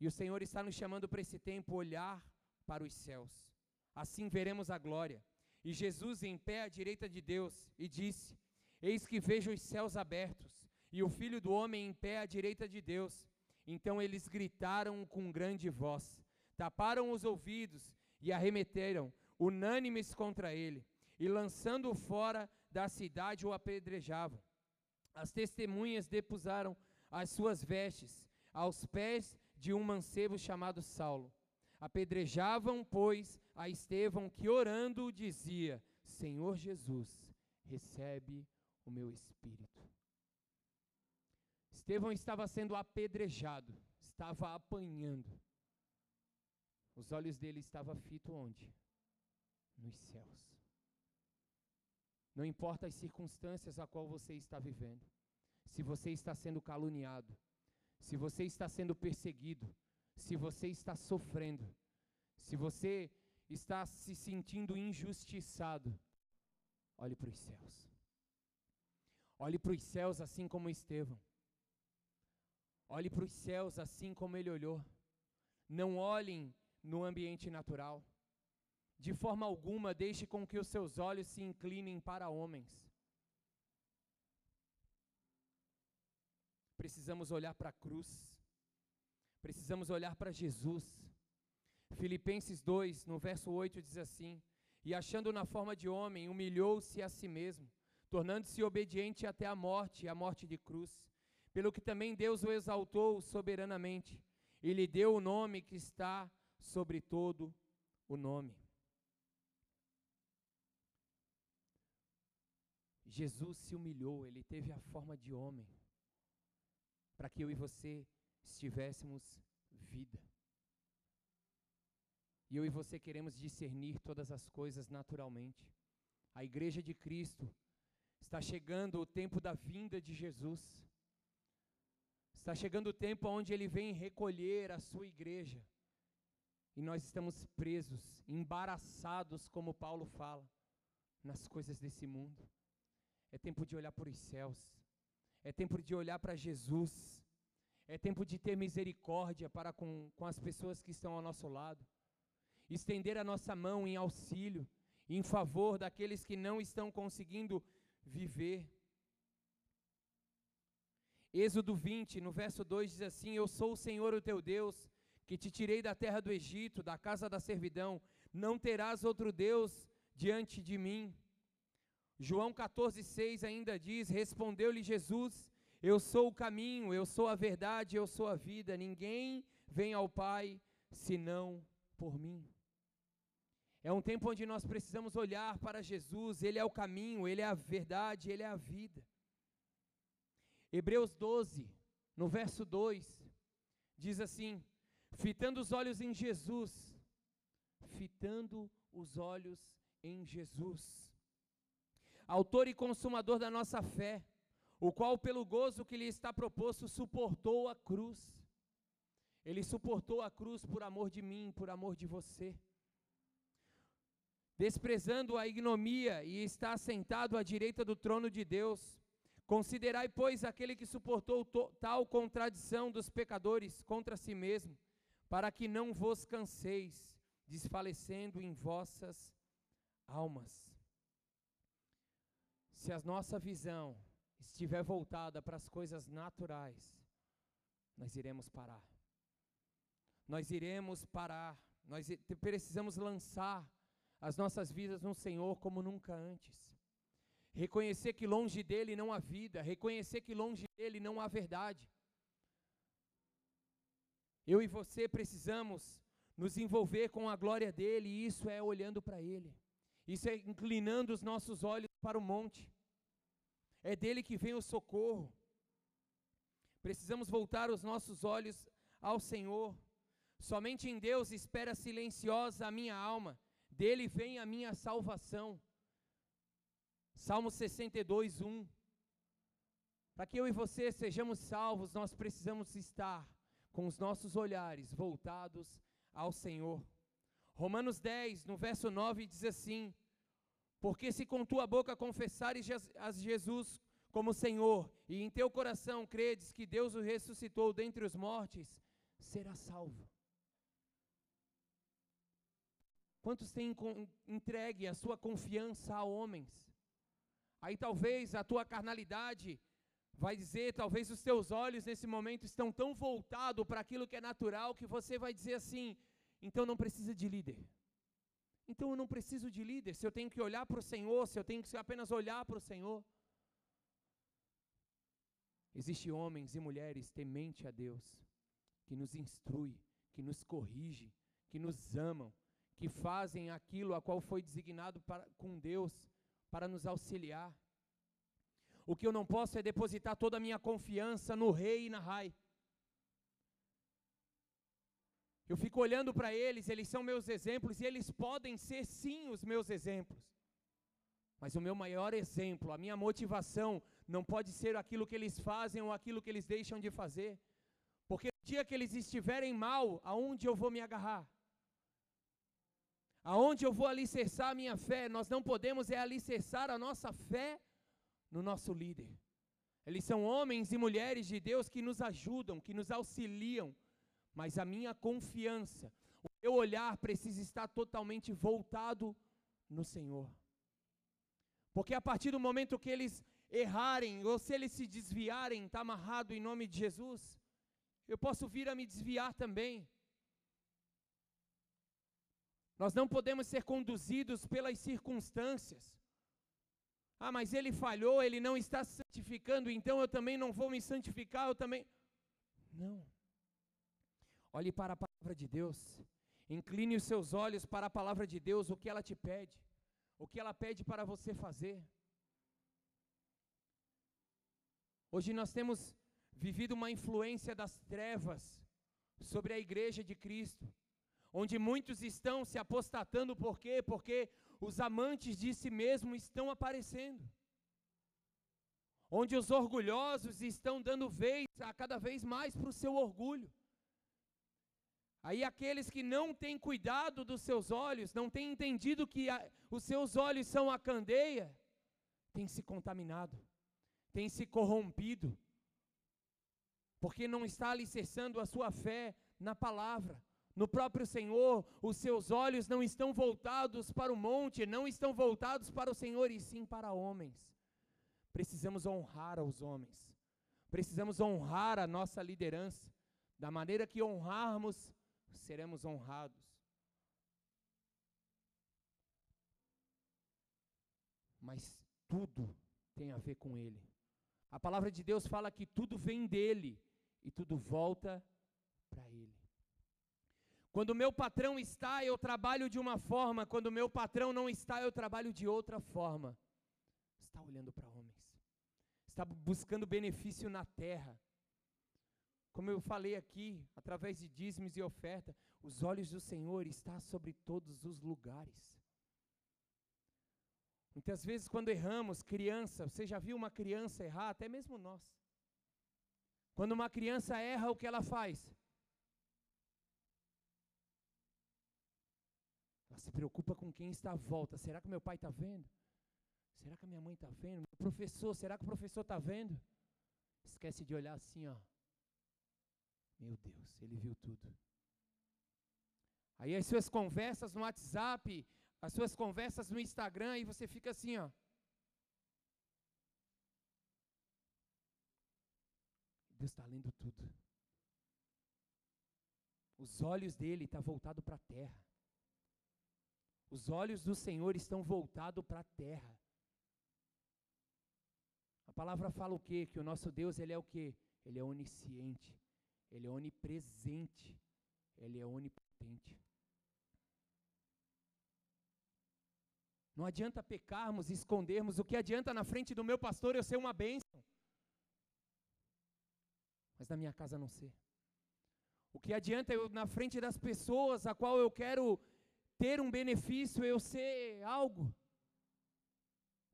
E o Senhor está nos chamando para esse tempo olhar para os céus. Assim veremos a glória. E Jesus em pé à direita de Deus e disse: Eis que vejo os céus abertos e o Filho do homem em pé à direita de Deus. Então eles gritaram com grande voz, taparam os ouvidos e arremeteram, unânimes contra ele, e lançando-o fora da cidade o apedrejavam. As testemunhas depusaram as suas vestes aos pés de um mancebo chamado Saulo. Apedrejavam, pois, a Estevão, que orando dizia: Senhor Jesus, recebe o meu espírito. Estevão estava sendo apedrejado, estava apanhando. Os olhos dele estavam fitos onde? Nos céus. Não importa as circunstâncias a qual você está vivendo. Se você está sendo caluniado, se você está sendo perseguido, se você está sofrendo, se você está se sentindo injustiçado, olhe para os céus. Olhe para os céus assim como Estevão. Olhe para os céus assim como ele olhou. Não olhem no ambiente natural. De forma alguma, deixe com que os seus olhos se inclinem para homens. Precisamos olhar para a cruz. Precisamos olhar para Jesus. Filipenses 2, no verso 8, diz assim: E achando na forma de homem, humilhou-se a si mesmo, tornando-se obediente até a morte, a morte de cruz. Pelo que também Deus o exaltou soberanamente, e lhe deu o nome que está sobre todo o nome. Jesus se humilhou, ele teve a forma de homem, para que eu e você estivéssemos vida. E eu e você queremos discernir todas as coisas naturalmente. A igreja de Cristo está chegando o tempo da vinda de Jesus. Está chegando o tempo onde ele vem recolher a sua igreja. E nós estamos presos, embaraçados, como Paulo fala, nas coisas desse mundo. É tempo de olhar para os céus. É tempo de olhar para Jesus. É tempo de ter misericórdia para com, com as pessoas que estão ao nosso lado estender a nossa mão em auxílio, em favor daqueles que não estão conseguindo viver. Êxodo 20, no verso 2 diz assim: Eu sou o Senhor o teu Deus, que te tirei da terra do Egito, da casa da servidão, não terás outro Deus diante de mim. João 14,6 ainda diz: Respondeu-lhe Jesus: Eu sou o caminho, eu sou a verdade, eu sou a vida, ninguém vem ao Pai senão por mim. É um tempo onde nós precisamos olhar para Jesus, Ele é o caminho, Ele é a verdade, Ele é a vida. Hebreus 12, no verso 2, diz assim: fitando os olhos em Jesus, fitando os olhos em Jesus, Autor e consumador da nossa fé, o qual, pelo gozo que lhe está proposto, suportou a cruz. Ele suportou a cruz por amor de mim, por amor de você desprezando a ignomia, e está sentado à direita do trono de Deus. Considerai, pois, aquele que suportou tal contradição dos pecadores contra si mesmo, para que não vos canseis, desfalecendo em vossas almas. Se a nossa visão estiver voltada para as coisas naturais, nós iremos parar. Nós iremos parar. Nós precisamos lançar as nossas vidas no Senhor como nunca antes. Reconhecer que longe dele não há vida, reconhecer que longe dele não há verdade. Eu e você precisamos nos envolver com a glória dele, e isso é olhando para ele. Isso é inclinando os nossos olhos para o monte. É dele que vem o socorro. Precisamos voltar os nossos olhos ao Senhor. Somente em Deus espera silenciosa a minha alma dele vem a minha salvação. Salmo 62, 1. Para que eu e você sejamos salvos, nós precisamos estar com os nossos olhares voltados ao Senhor. Romanos 10, no verso 9, diz assim: Porque se com tua boca confessares a Jesus como Senhor, e em teu coração credes que Deus o ressuscitou dentre os mortos, serás salvo. Quantos têm entregue a sua confiança a homens? Aí talvez a tua carnalidade vai dizer, talvez os teus olhos nesse momento estão tão voltados para aquilo que é natural que você vai dizer assim: então não precisa de líder. Então eu não preciso de líder, se eu tenho que olhar para o Senhor, se eu tenho que apenas olhar para o Senhor. Existem homens e mulheres temente a Deus, que nos instrui, que nos corrige, que nos amam, que fazem aquilo a qual foi designado para, com Deus para nos auxiliar. O que eu não posso é depositar toda a minha confiança no rei e na rai. Eu fico olhando para eles, eles são meus exemplos e eles podem ser sim os meus exemplos. Mas o meu maior exemplo, a minha motivação, não pode ser aquilo que eles fazem ou aquilo que eles deixam de fazer. dia que eles estiverem mal, aonde eu vou me agarrar? Aonde eu vou alicerçar a minha fé? Nós não podemos é alicerçar a nossa fé no nosso líder. Eles são homens e mulheres de Deus que nos ajudam, que nos auxiliam, mas a minha confiança, o meu olhar precisa estar totalmente voltado no Senhor. Porque a partir do momento que eles errarem, ou se eles se desviarem, está amarrado em nome de Jesus, eu posso vir a me desviar também. Nós não podemos ser conduzidos pelas circunstâncias. Ah, mas ele falhou, ele não está santificando, então eu também não vou me santificar, eu também. Não. Olhe para a palavra de Deus. Incline os seus olhos para a palavra de Deus, o que ela te pede, o que ela pede para você fazer. Hoje nós temos vivido uma influência das trevas sobre a igreja de Cristo, onde muitos estão se apostatando, por quê? Porque os amantes de si mesmo estão aparecendo. Onde os orgulhosos estão dando vez a cada vez mais para o seu orgulho. Aí aqueles que não têm cuidado dos seus olhos, não têm entendido que a, os seus olhos são a candeia, têm se contaminado, têm se corrompido, porque não está alicerçando a sua fé na palavra, no próprio Senhor, os seus olhos não estão voltados para o monte, não estão voltados para o Senhor, e sim para homens. Precisamos honrar aos homens, precisamos honrar a nossa liderança, da maneira que honrarmos seremos honrados. Mas tudo tem a ver com Ele. A palavra de Deus fala que tudo vem dele e tudo volta para Ele. Quando o meu patrão está, eu trabalho de uma forma, quando o meu patrão não está, eu trabalho de outra forma. Está olhando para homens, está buscando benefício na terra, como eu falei aqui, através de dízimos e oferta, os olhos do Senhor estão sobre todos os lugares. Muitas vezes, quando erramos, criança, você já viu uma criança errar, até mesmo nós. Quando uma criança erra, o que ela faz? Ela se preocupa com quem está à volta. Será que meu pai está vendo? Será que a minha mãe está vendo? Meu professor, será que o professor está vendo? Esquece de olhar assim, ó. Meu Deus, ele viu tudo. Aí as suas conversas no WhatsApp, as suas conversas no Instagram, e você fica assim, ó. Deus está lendo tudo. Os olhos dele estão tá voltados para a terra. Os olhos do Senhor estão voltados para a terra. A palavra fala o quê? Que o nosso Deus, ele é o quê? Ele é onisciente. Ele é onipresente, ele é onipotente. Não adianta pecarmos, escondermos. O que adianta na frente do meu pastor eu ser uma bênção, mas na minha casa não ser. O que adianta eu na frente das pessoas a qual eu quero ter um benefício eu ser algo?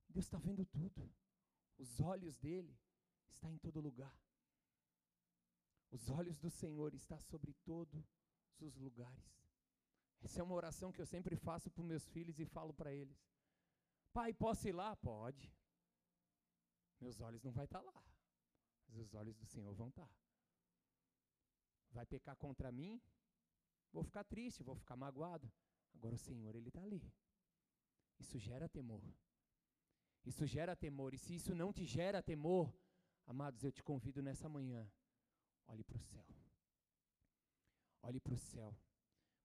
Deus está vendo tudo. Os olhos dele estão em todo lugar. Os olhos do Senhor estão sobre todos os lugares. Essa é uma oração que eu sempre faço para meus filhos e falo para eles. Pai, posso ir lá? Pode. Meus olhos não vão estar lá. Mas os olhos do Senhor vão estar. Vai pecar contra mim? Vou ficar triste, vou ficar magoado. Agora o Senhor, Ele está ali. Isso gera temor. Isso gera temor. E se isso não te gera temor, amados, eu te convido nessa manhã Olhe para o céu. Olhe para o céu.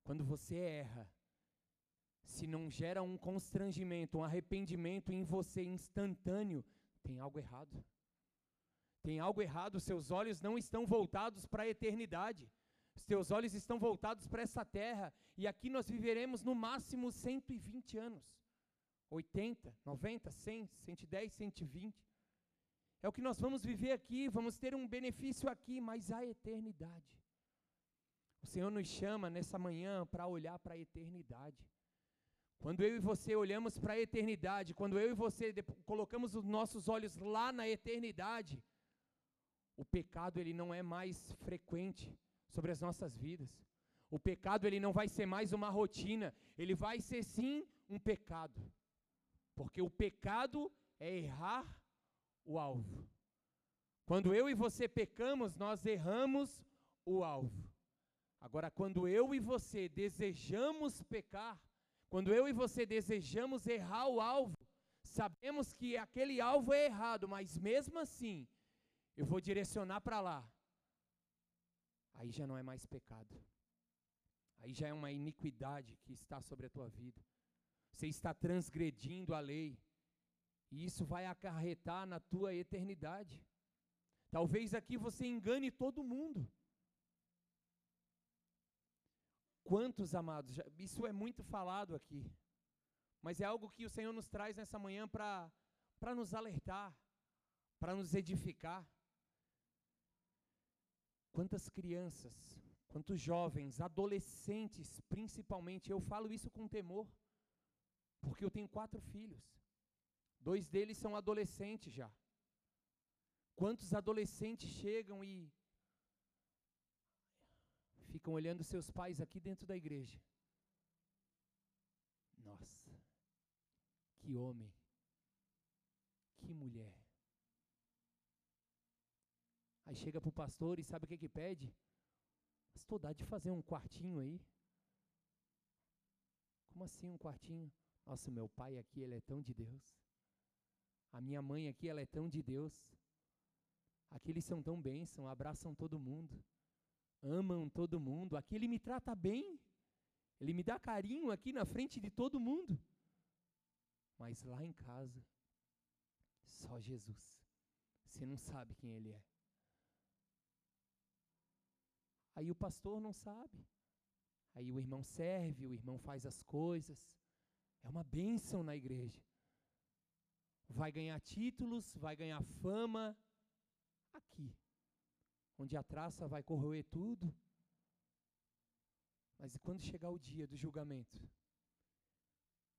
Quando você erra, se não gera um constrangimento, um arrependimento em você instantâneo, tem algo errado. Tem algo errado, seus olhos não estão voltados para a eternidade. Os teus olhos estão voltados para essa terra. E aqui nós viveremos no máximo 120 anos. 80, 90, 100, 110, 120. É o que nós vamos viver aqui, vamos ter um benefício aqui, mas a eternidade. O Senhor nos chama nessa manhã para olhar para a eternidade. Quando eu e você olhamos para a eternidade, quando eu e você colocamos os nossos olhos lá na eternidade, o pecado ele não é mais frequente sobre as nossas vidas. O pecado ele não vai ser mais uma rotina, ele vai ser sim um pecado. Porque o pecado é errar o alvo. Quando eu e você pecamos, nós erramos o alvo. Agora, quando eu e você desejamos pecar, quando eu e você desejamos errar o alvo, sabemos que aquele alvo é errado, mas mesmo assim, eu vou direcionar para lá. Aí já não é mais pecado. Aí já é uma iniquidade que está sobre a tua vida. Você está transgredindo a lei. E isso vai acarretar na tua eternidade. Talvez aqui você engane todo mundo. Quantos amados, isso é muito falado aqui, mas é algo que o Senhor nos traz nessa manhã para nos alertar, para nos edificar. Quantas crianças, quantos jovens, adolescentes principalmente, eu falo isso com temor, porque eu tenho quatro filhos, dois deles são adolescentes já. Quantos adolescentes chegam e ficam olhando seus pais aqui dentro da igreja? Nossa, que homem, que mulher. Aí chega para o pastor e sabe o que, que pede? Pastor, dá de fazer um quartinho aí. Como assim um quartinho? Nossa, meu pai aqui, ele é tão de Deus. A minha mãe aqui, ela é tão de Deus. Aqui eles são tão bênção, abraçam todo mundo, amam todo mundo. Aqui ele me trata bem, ele me dá carinho aqui na frente de todo mundo. Mas lá em casa, só Jesus. Você não sabe quem ele é. Aí o pastor não sabe. Aí o irmão serve, o irmão faz as coisas. É uma bênção na igreja. Vai ganhar títulos, vai ganhar fama, aqui, onde a traça vai corroer tudo. Mas e quando chegar o dia do julgamento?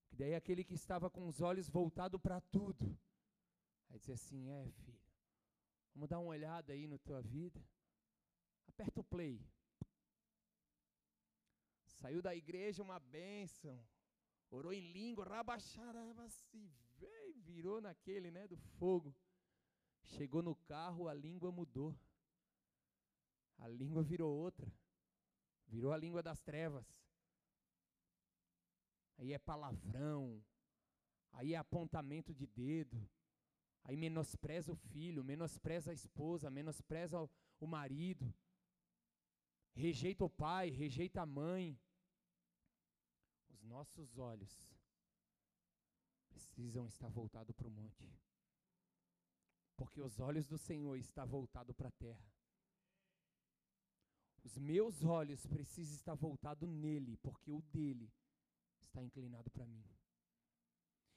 Que daí aquele que estava com os olhos voltados para tudo, vai dizer assim: é, filho, vamos dar uma olhada aí na tua vida. Aperta o play. Saiu da igreja uma bênção. Orou em língua, rabacharabasi, veio, virou naquele, né, do fogo. Chegou no carro, a língua mudou. A língua virou outra. Virou a língua das trevas. Aí é palavrão. Aí é apontamento de dedo. Aí menospreza o filho, menospreza a esposa, menospreza o, o marido. Rejeita o pai, rejeita a mãe. Os nossos olhos precisam estar voltados para o monte porque os olhos do Senhor estão voltados para a terra. Os meus olhos precisam estar voltados nele, porque o dele está inclinado para mim.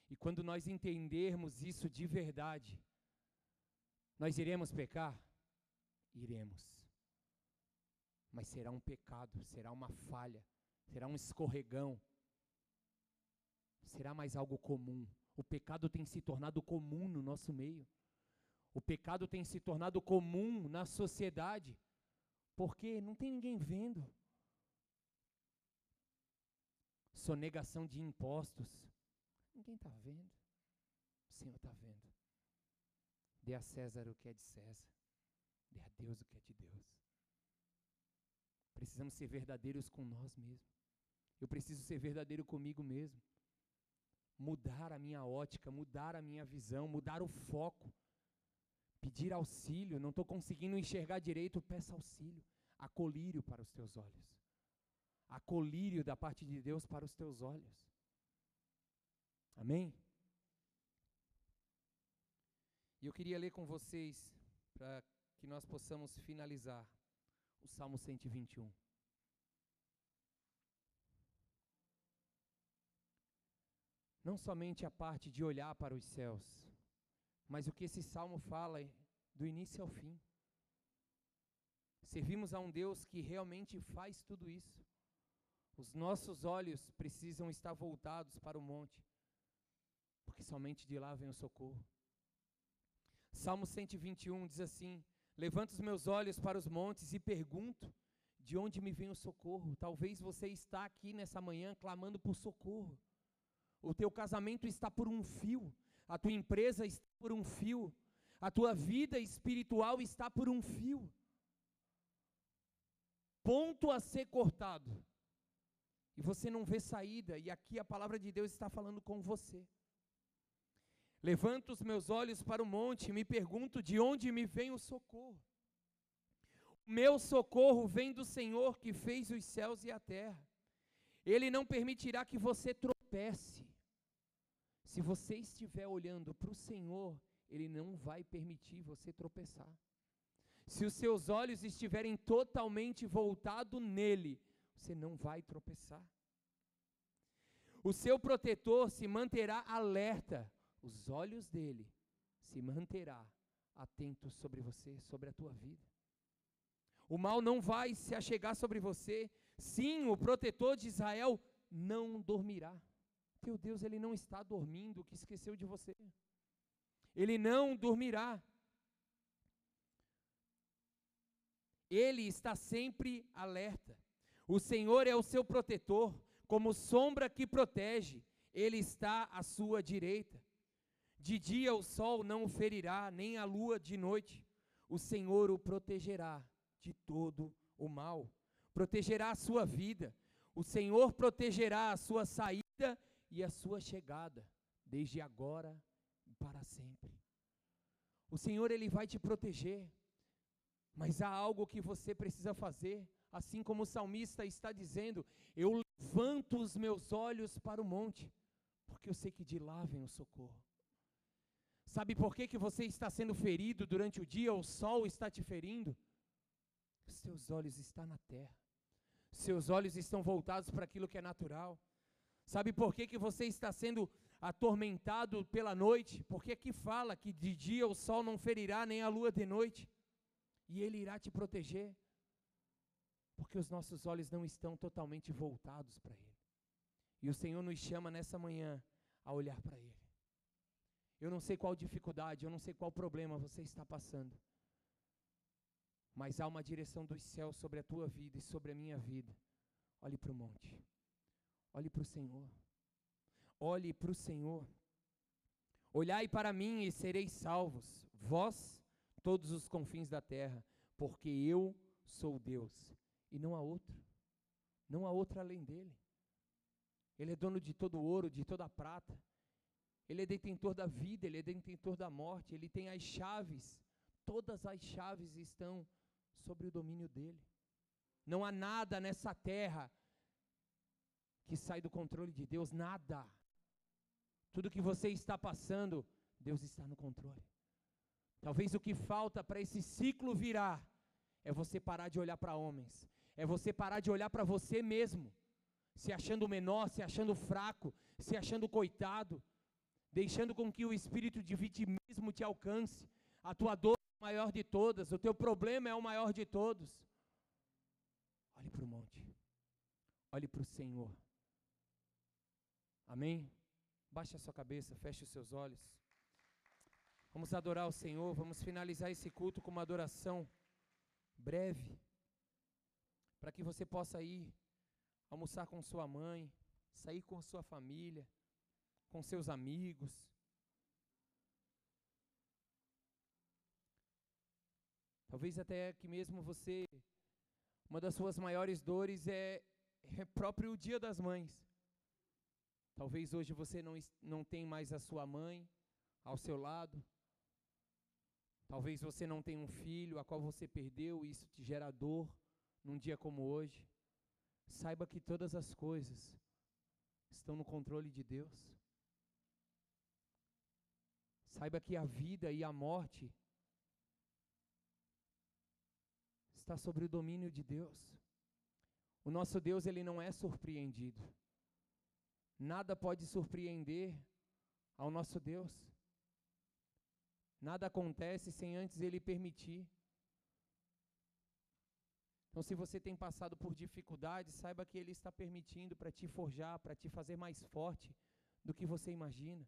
E quando nós entendermos isso de verdade, nós iremos pecar? Iremos. Mas será um pecado, será uma falha, será um escorregão, será mais algo comum. O pecado tem se tornado comum no nosso meio. O pecado tem se tornado comum na sociedade, porque não tem ninguém vendo. Sonegação de impostos. Ninguém está vendo. O Senhor está vendo. Dê a César o que é de César. Dê a Deus o que é de Deus. Precisamos ser verdadeiros com nós mesmos. Eu preciso ser verdadeiro comigo mesmo. Mudar a minha ótica, mudar a minha visão, mudar o foco pedir auxílio, não estou conseguindo enxergar direito, peça auxílio, acolírio para os teus olhos, acolírio da parte de Deus para os teus olhos. Amém? E eu queria ler com vocês, para que nós possamos finalizar, o Salmo 121. Não somente a parte de olhar para os céus, mas o que esse salmo fala do início ao fim. Servimos a um Deus que realmente faz tudo isso. Os nossos olhos precisam estar voltados para o monte, porque somente de lá vem o socorro. Salmo 121 diz assim: Levanto os meus olhos para os montes e pergunto: De onde me vem o socorro? Talvez você está aqui nessa manhã clamando por socorro. O teu casamento está por um fio, a tua empresa está por um fio, a tua vida espiritual está por um fio. Ponto a ser cortado. E você não vê saída, e aqui a palavra de Deus está falando com você. Levanto os meus olhos para o monte e me pergunto de onde me vem o socorro. O meu socorro vem do Senhor que fez os céus e a terra. Ele não permitirá que você tropece. Se você estiver olhando para o Senhor, Ele não vai permitir você tropeçar. Se os seus olhos estiverem totalmente voltados nele, você não vai tropeçar. O seu protetor se manterá alerta os olhos dele se manterá atento sobre você, sobre a tua vida. O mal não vai se achegar sobre você. Sim, o protetor de Israel não dormirá. Teu Deus, ele não está dormindo, que esqueceu de você. Ele não dormirá. Ele está sempre alerta. O Senhor é o seu protetor, como sombra que protege, ele está à sua direita. De dia o sol não o ferirá, nem a lua de noite. O Senhor o protegerá de todo o mal. Protegerá a sua vida. O Senhor protegerá a sua saída e a sua chegada, desde agora e para sempre. O Senhor ele vai te proteger. Mas há algo que você precisa fazer, assim como o salmista está dizendo: Eu levanto os meus olhos para o monte, porque eu sei que de lá vem o socorro. Sabe por que, que você está sendo ferido durante o dia, o sol está te ferindo? Os seus olhos estão na terra. Seus olhos estão voltados para aquilo que é natural. Sabe por que, que você está sendo atormentado pela noite? Porque aqui fala que de dia o sol não ferirá, nem a lua de noite. E ele irá te proteger. Porque os nossos olhos não estão totalmente voltados para ele. E o Senhor nos chama nessa manhã a olhar para ele. Eu não sei qual dificuldade, eu não sei qual problema você está passando. Mas há uma direção dos céus sobre a tua vida e sobre a minha vida. Olhe para o monte. Olhe para o Senhor. Olhe para o Senhor. Olhai para mim e sereis salvos, vós, todos os confins da terra, porque eu sou Deus e não há outro. Não há outro além dele. Ele é dono de todo o ouro, de toda prata. Ele é detentor da vida, ele é detentor da morte, ele tem as chaves. Todas as chaves estão sobre o domínio dele. Não há nada nessa terra que sai do controle de Deus, nada. Tudo que você está passando, Deus está no controle. Talvez o que falta para esse ciclo virar é você parar de olhar para homens, é você parar de olhar para você mesmo, se achando menor, se achando fraco, se achando coitado deixando com que o espírito de vitimismo te alcance. A tua dor é a maior de todas, o teu problema é o maior de todos. Olhe para o monte, olhe para o Senhor. Amém? Baixe a sua cabeça, feche os seus olhos. Vamos adorar o Senhor, vamos finalizar esse culto com uma adoração breve, para que você possa ir almoçar com sua mãe, sair com sua família com seus amigos. Talvez até que mesmo você, uma das suas maiores dores é, é próprio o Dia das Mães. Talvez hoje você não, não tem mais a sua mãe ao seu lado. Talvez você não tenha um filho a qual você perdeu e isso te gera dor num dia como hoje. Saiba que todas as coisas estão no controle de Deus. Saiba que a vida e a morte está sobre o domínio de Deus. O nosso Deus, ele não é surpreendido. Nada pode surpreender ao nosso Deus. Nada acontece sem antes ele permitir. Então, se você tem passado por dificuldades, saiba que ele está permitindo para te forjar, para te fazer mais forte do que você imagina.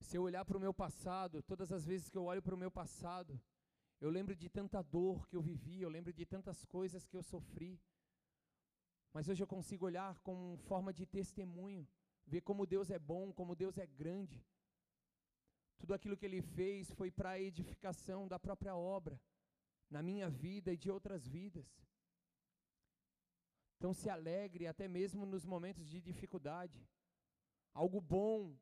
Se eu olhar para o meu passado, todas as vezes que eu olho para o meu passado, Eu lembro de tanta dor que eu vivi, eu lembro de tantas coisas que eu sofri. Mas hoje eu consigo olhar com forma de testemunho, ver como Deus é bom, como Deus é grande. Tudo aquilo que Ele fez foi para a edificação da própria obra, na minha vida e de outras vidas. Então se alegre até mesmo nos momentos de dificuldade. Algo bom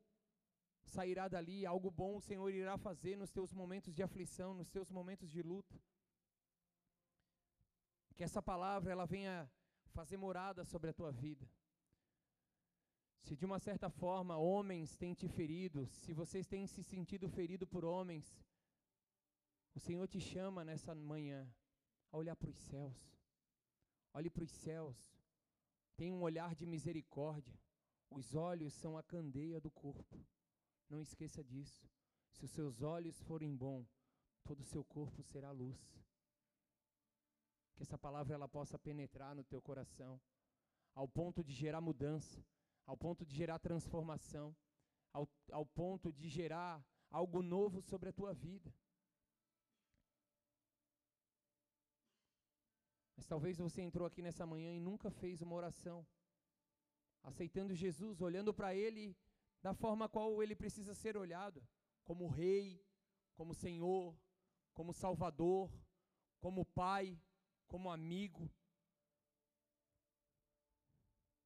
sairá dali, algo bom o Senhor irá fazer nos teus momentos de aflição, nos teus momentos de luta. Que essa palavra ela venha fazer morada sobre a tua vida. Se de uma certa forma homens têm te ferido, se vocês têm se sentido ferido por homens, o Senhor te chama nessa manhã a olhar para os céus. Olhe para os céus. Tenha um olhar de misericórdia. Os olhos são a candeia do corpo. Não esqueça disso. Se os seus olhos forem bons, todo o seu corpo será luz. Que essa palavra ela possa penetrar no teu coração, ao ponto de gerar mudança, ao ponto de gerar transformação, ao, ao ponto de gerar algo novo sobre a tua vida. Mas talvez você entrou aqui nessa manhã e nunca fez uma oração, aceitando Jesus, olhando para Ele da forma qual ele precisa ser olhado como rei, como senhor, como salvador, como pai, como amigo.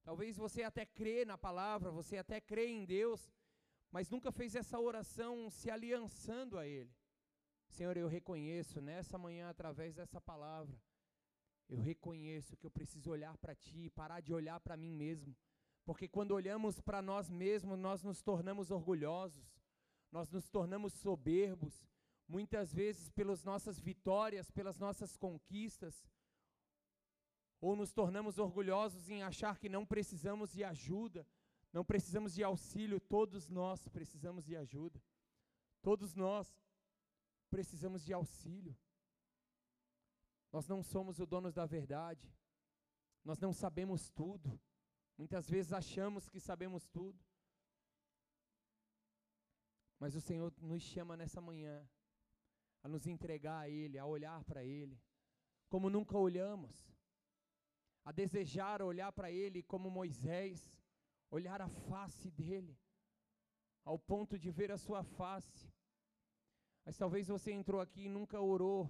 Talvez você até crê na palavra, você até crê em Deus, mas nunca fez essa oração se aliançando a Ele. Senhor, eu reconheço nessa manhã, através dessa palavra, eu reconheço que eu preciso olhar para Ti, parar de olhar para mim mesmo porque quando olhamos para nós mesmos, nós nos tornamos orgulhosos, nós nos tornamos soberbos, muitas vezes pelas nossas vitórias, pelas nossas conquistas, ou nos tornamos orgulhosos em achar que não precisamos de ajuda, não precisamos de auxílio, todos nós precisamos de ajuda. Todos nós precisamos de auxílio. Nós não somos o dono da verdade. Nós não sabemos tudo. Muitas vezes achamos que sabemos tudo. Mas o Senhor nos chama nessa manhã a nos entregar a Ele, a olhar para Ele, como nunca olhamos, a desejar olhar para Ele como Moisés, olhar a face dEle, ao ponto de ver a Sua face. Mas talvez você entrou aqui e nunca orou,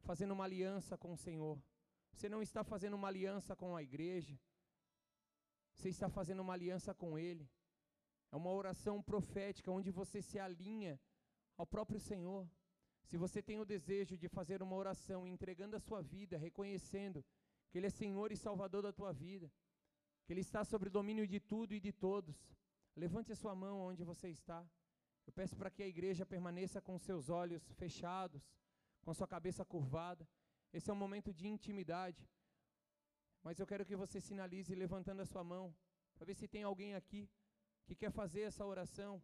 fazendo uma aliança com o Senhor. Você não está fazendo uma aliança com a igreja, você está fazendo uma aliança com Ele. É uma oração profética onde você se alinha ao próprio Senhor. Se você tem o desejo de fazer uma oração entregando a sua vida, reconhecendo que Ele é Senhor e Salvador da tua vida, que Ele está sobre o domínio de tudo e de todos, levante a sua mão onde você está. Eu peço para que a igreja permaneça com seus olhos fechados, com sua cabeça curvada. Esse é um momento de intimidade. Mas eu quero que você sinalize levantando a sua mão, para ver se tem alguém aqui que quer fazer essa oração.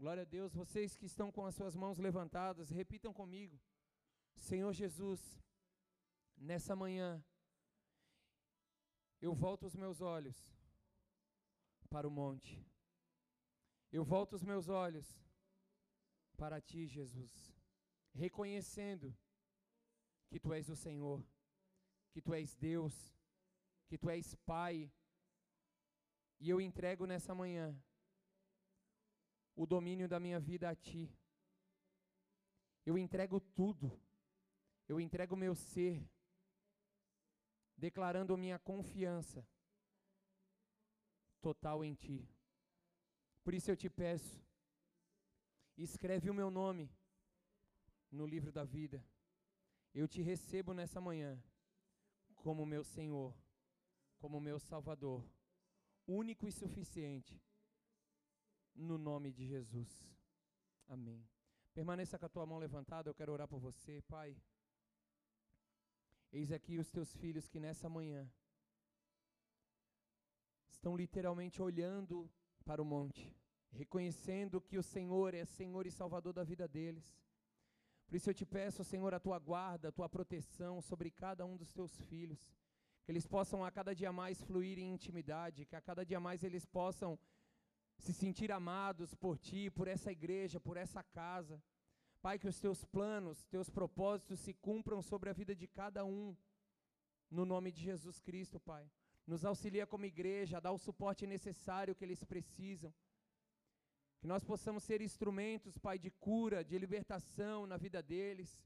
Glória a Deus, vocês que estão com as suas mãos levantadas, repitam comigo. Senhor Jesus, nessa manhã, eu volto os meus olhos para o monte. Eu volto os meus olhos para ti, Jesus, reconhecendo que tu és o Senhor que tu és Deus, que tu és Pai. E eu entrego nessa manhã o domínio da minha vida a ti. Eu entrego tudo. Eu entrego meu ser, declarando minha confiança total em ti. Por isso eu te peço, escreve o meu nome no livro da vida. Eu te recebo nessa manhã como meu Senhor, como meu Salvador, único e suficiente, no nome de Jesus. Amém. Permaneça com a tua mão levantada, eu quero orar por você, Pai. Eis aqui os teus filhos que nessa manhã estão literalmente olhando para o monte, reconhecendo que o Senhor é Senhor e Salvador da vida deles por isso eu te peço, Senhor, a tua guarda, a tua proteção sobre cada um dos teus filhos. Que eles possam a cada dia mais fluir em intimidade, que a cada dia mais eles possam se sentir amados por ti, por essa igreja, por essa casa. Pai, que os teus planos, teus propósitos se cumpram sobre a vida de cada um, no nome de Jesus Cristo, Pai. Nos auxilia como igreja a dar o suporte necessário que eles precisam. Que nós possamos ser instrumentos, Pai, de cura, de libertação na vida deles.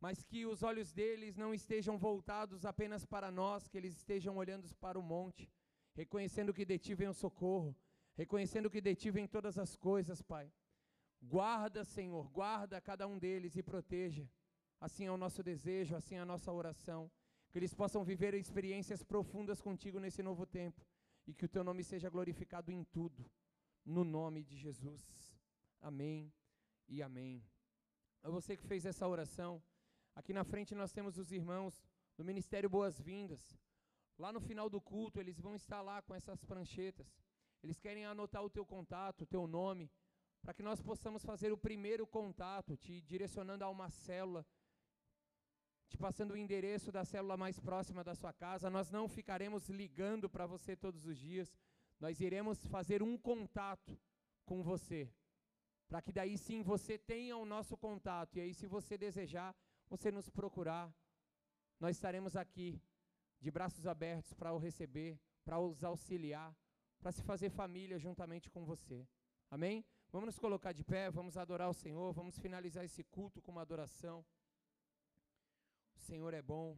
Mas que os olhos deles não estejam voltados apenas para nós, que eles estejam olhando para o monte, reconhecendo que de ti vem o socorro, reconhecendo que de ti vem todas as coisas, Pai. Guarda, Senhor, guarda cada um deles e proteja. Assim é o nosso desejo, assim é a nossa oração. Que eles possam viver experiências profundas contigo nesse novo tempo e que o teu nome seja glorificado em tudo, no nome de Jesus. Amém e amém. A você que fez essa oração, aqui na frente nós temos os irmãos do Ministério Boas-Vindas. Lá no final do culto, eles vão estar lá com essas pranchetas. Eles querem anotar o teu contato, o teu nome, para que nós possamos fazer o primeiro contato, te direcionando a uma célula, te passando o endereço da célula mais próxima da sua casa. Nós não ficaremos ligando para você todos os dias, nós iremos fazer um contato com você, para que daí sim você tenha o nosso contato, e aí, se você desejar, você nos procurar, nós estaremos aqui, de braços abertos, para o receber, para os auxiliar, para se fazer família juntamente com você. Amém? Vamos nos colocar de pé, vamos adorar o Senhor, vamos finalizar esse culto com uma adoração. O Senhor é bom.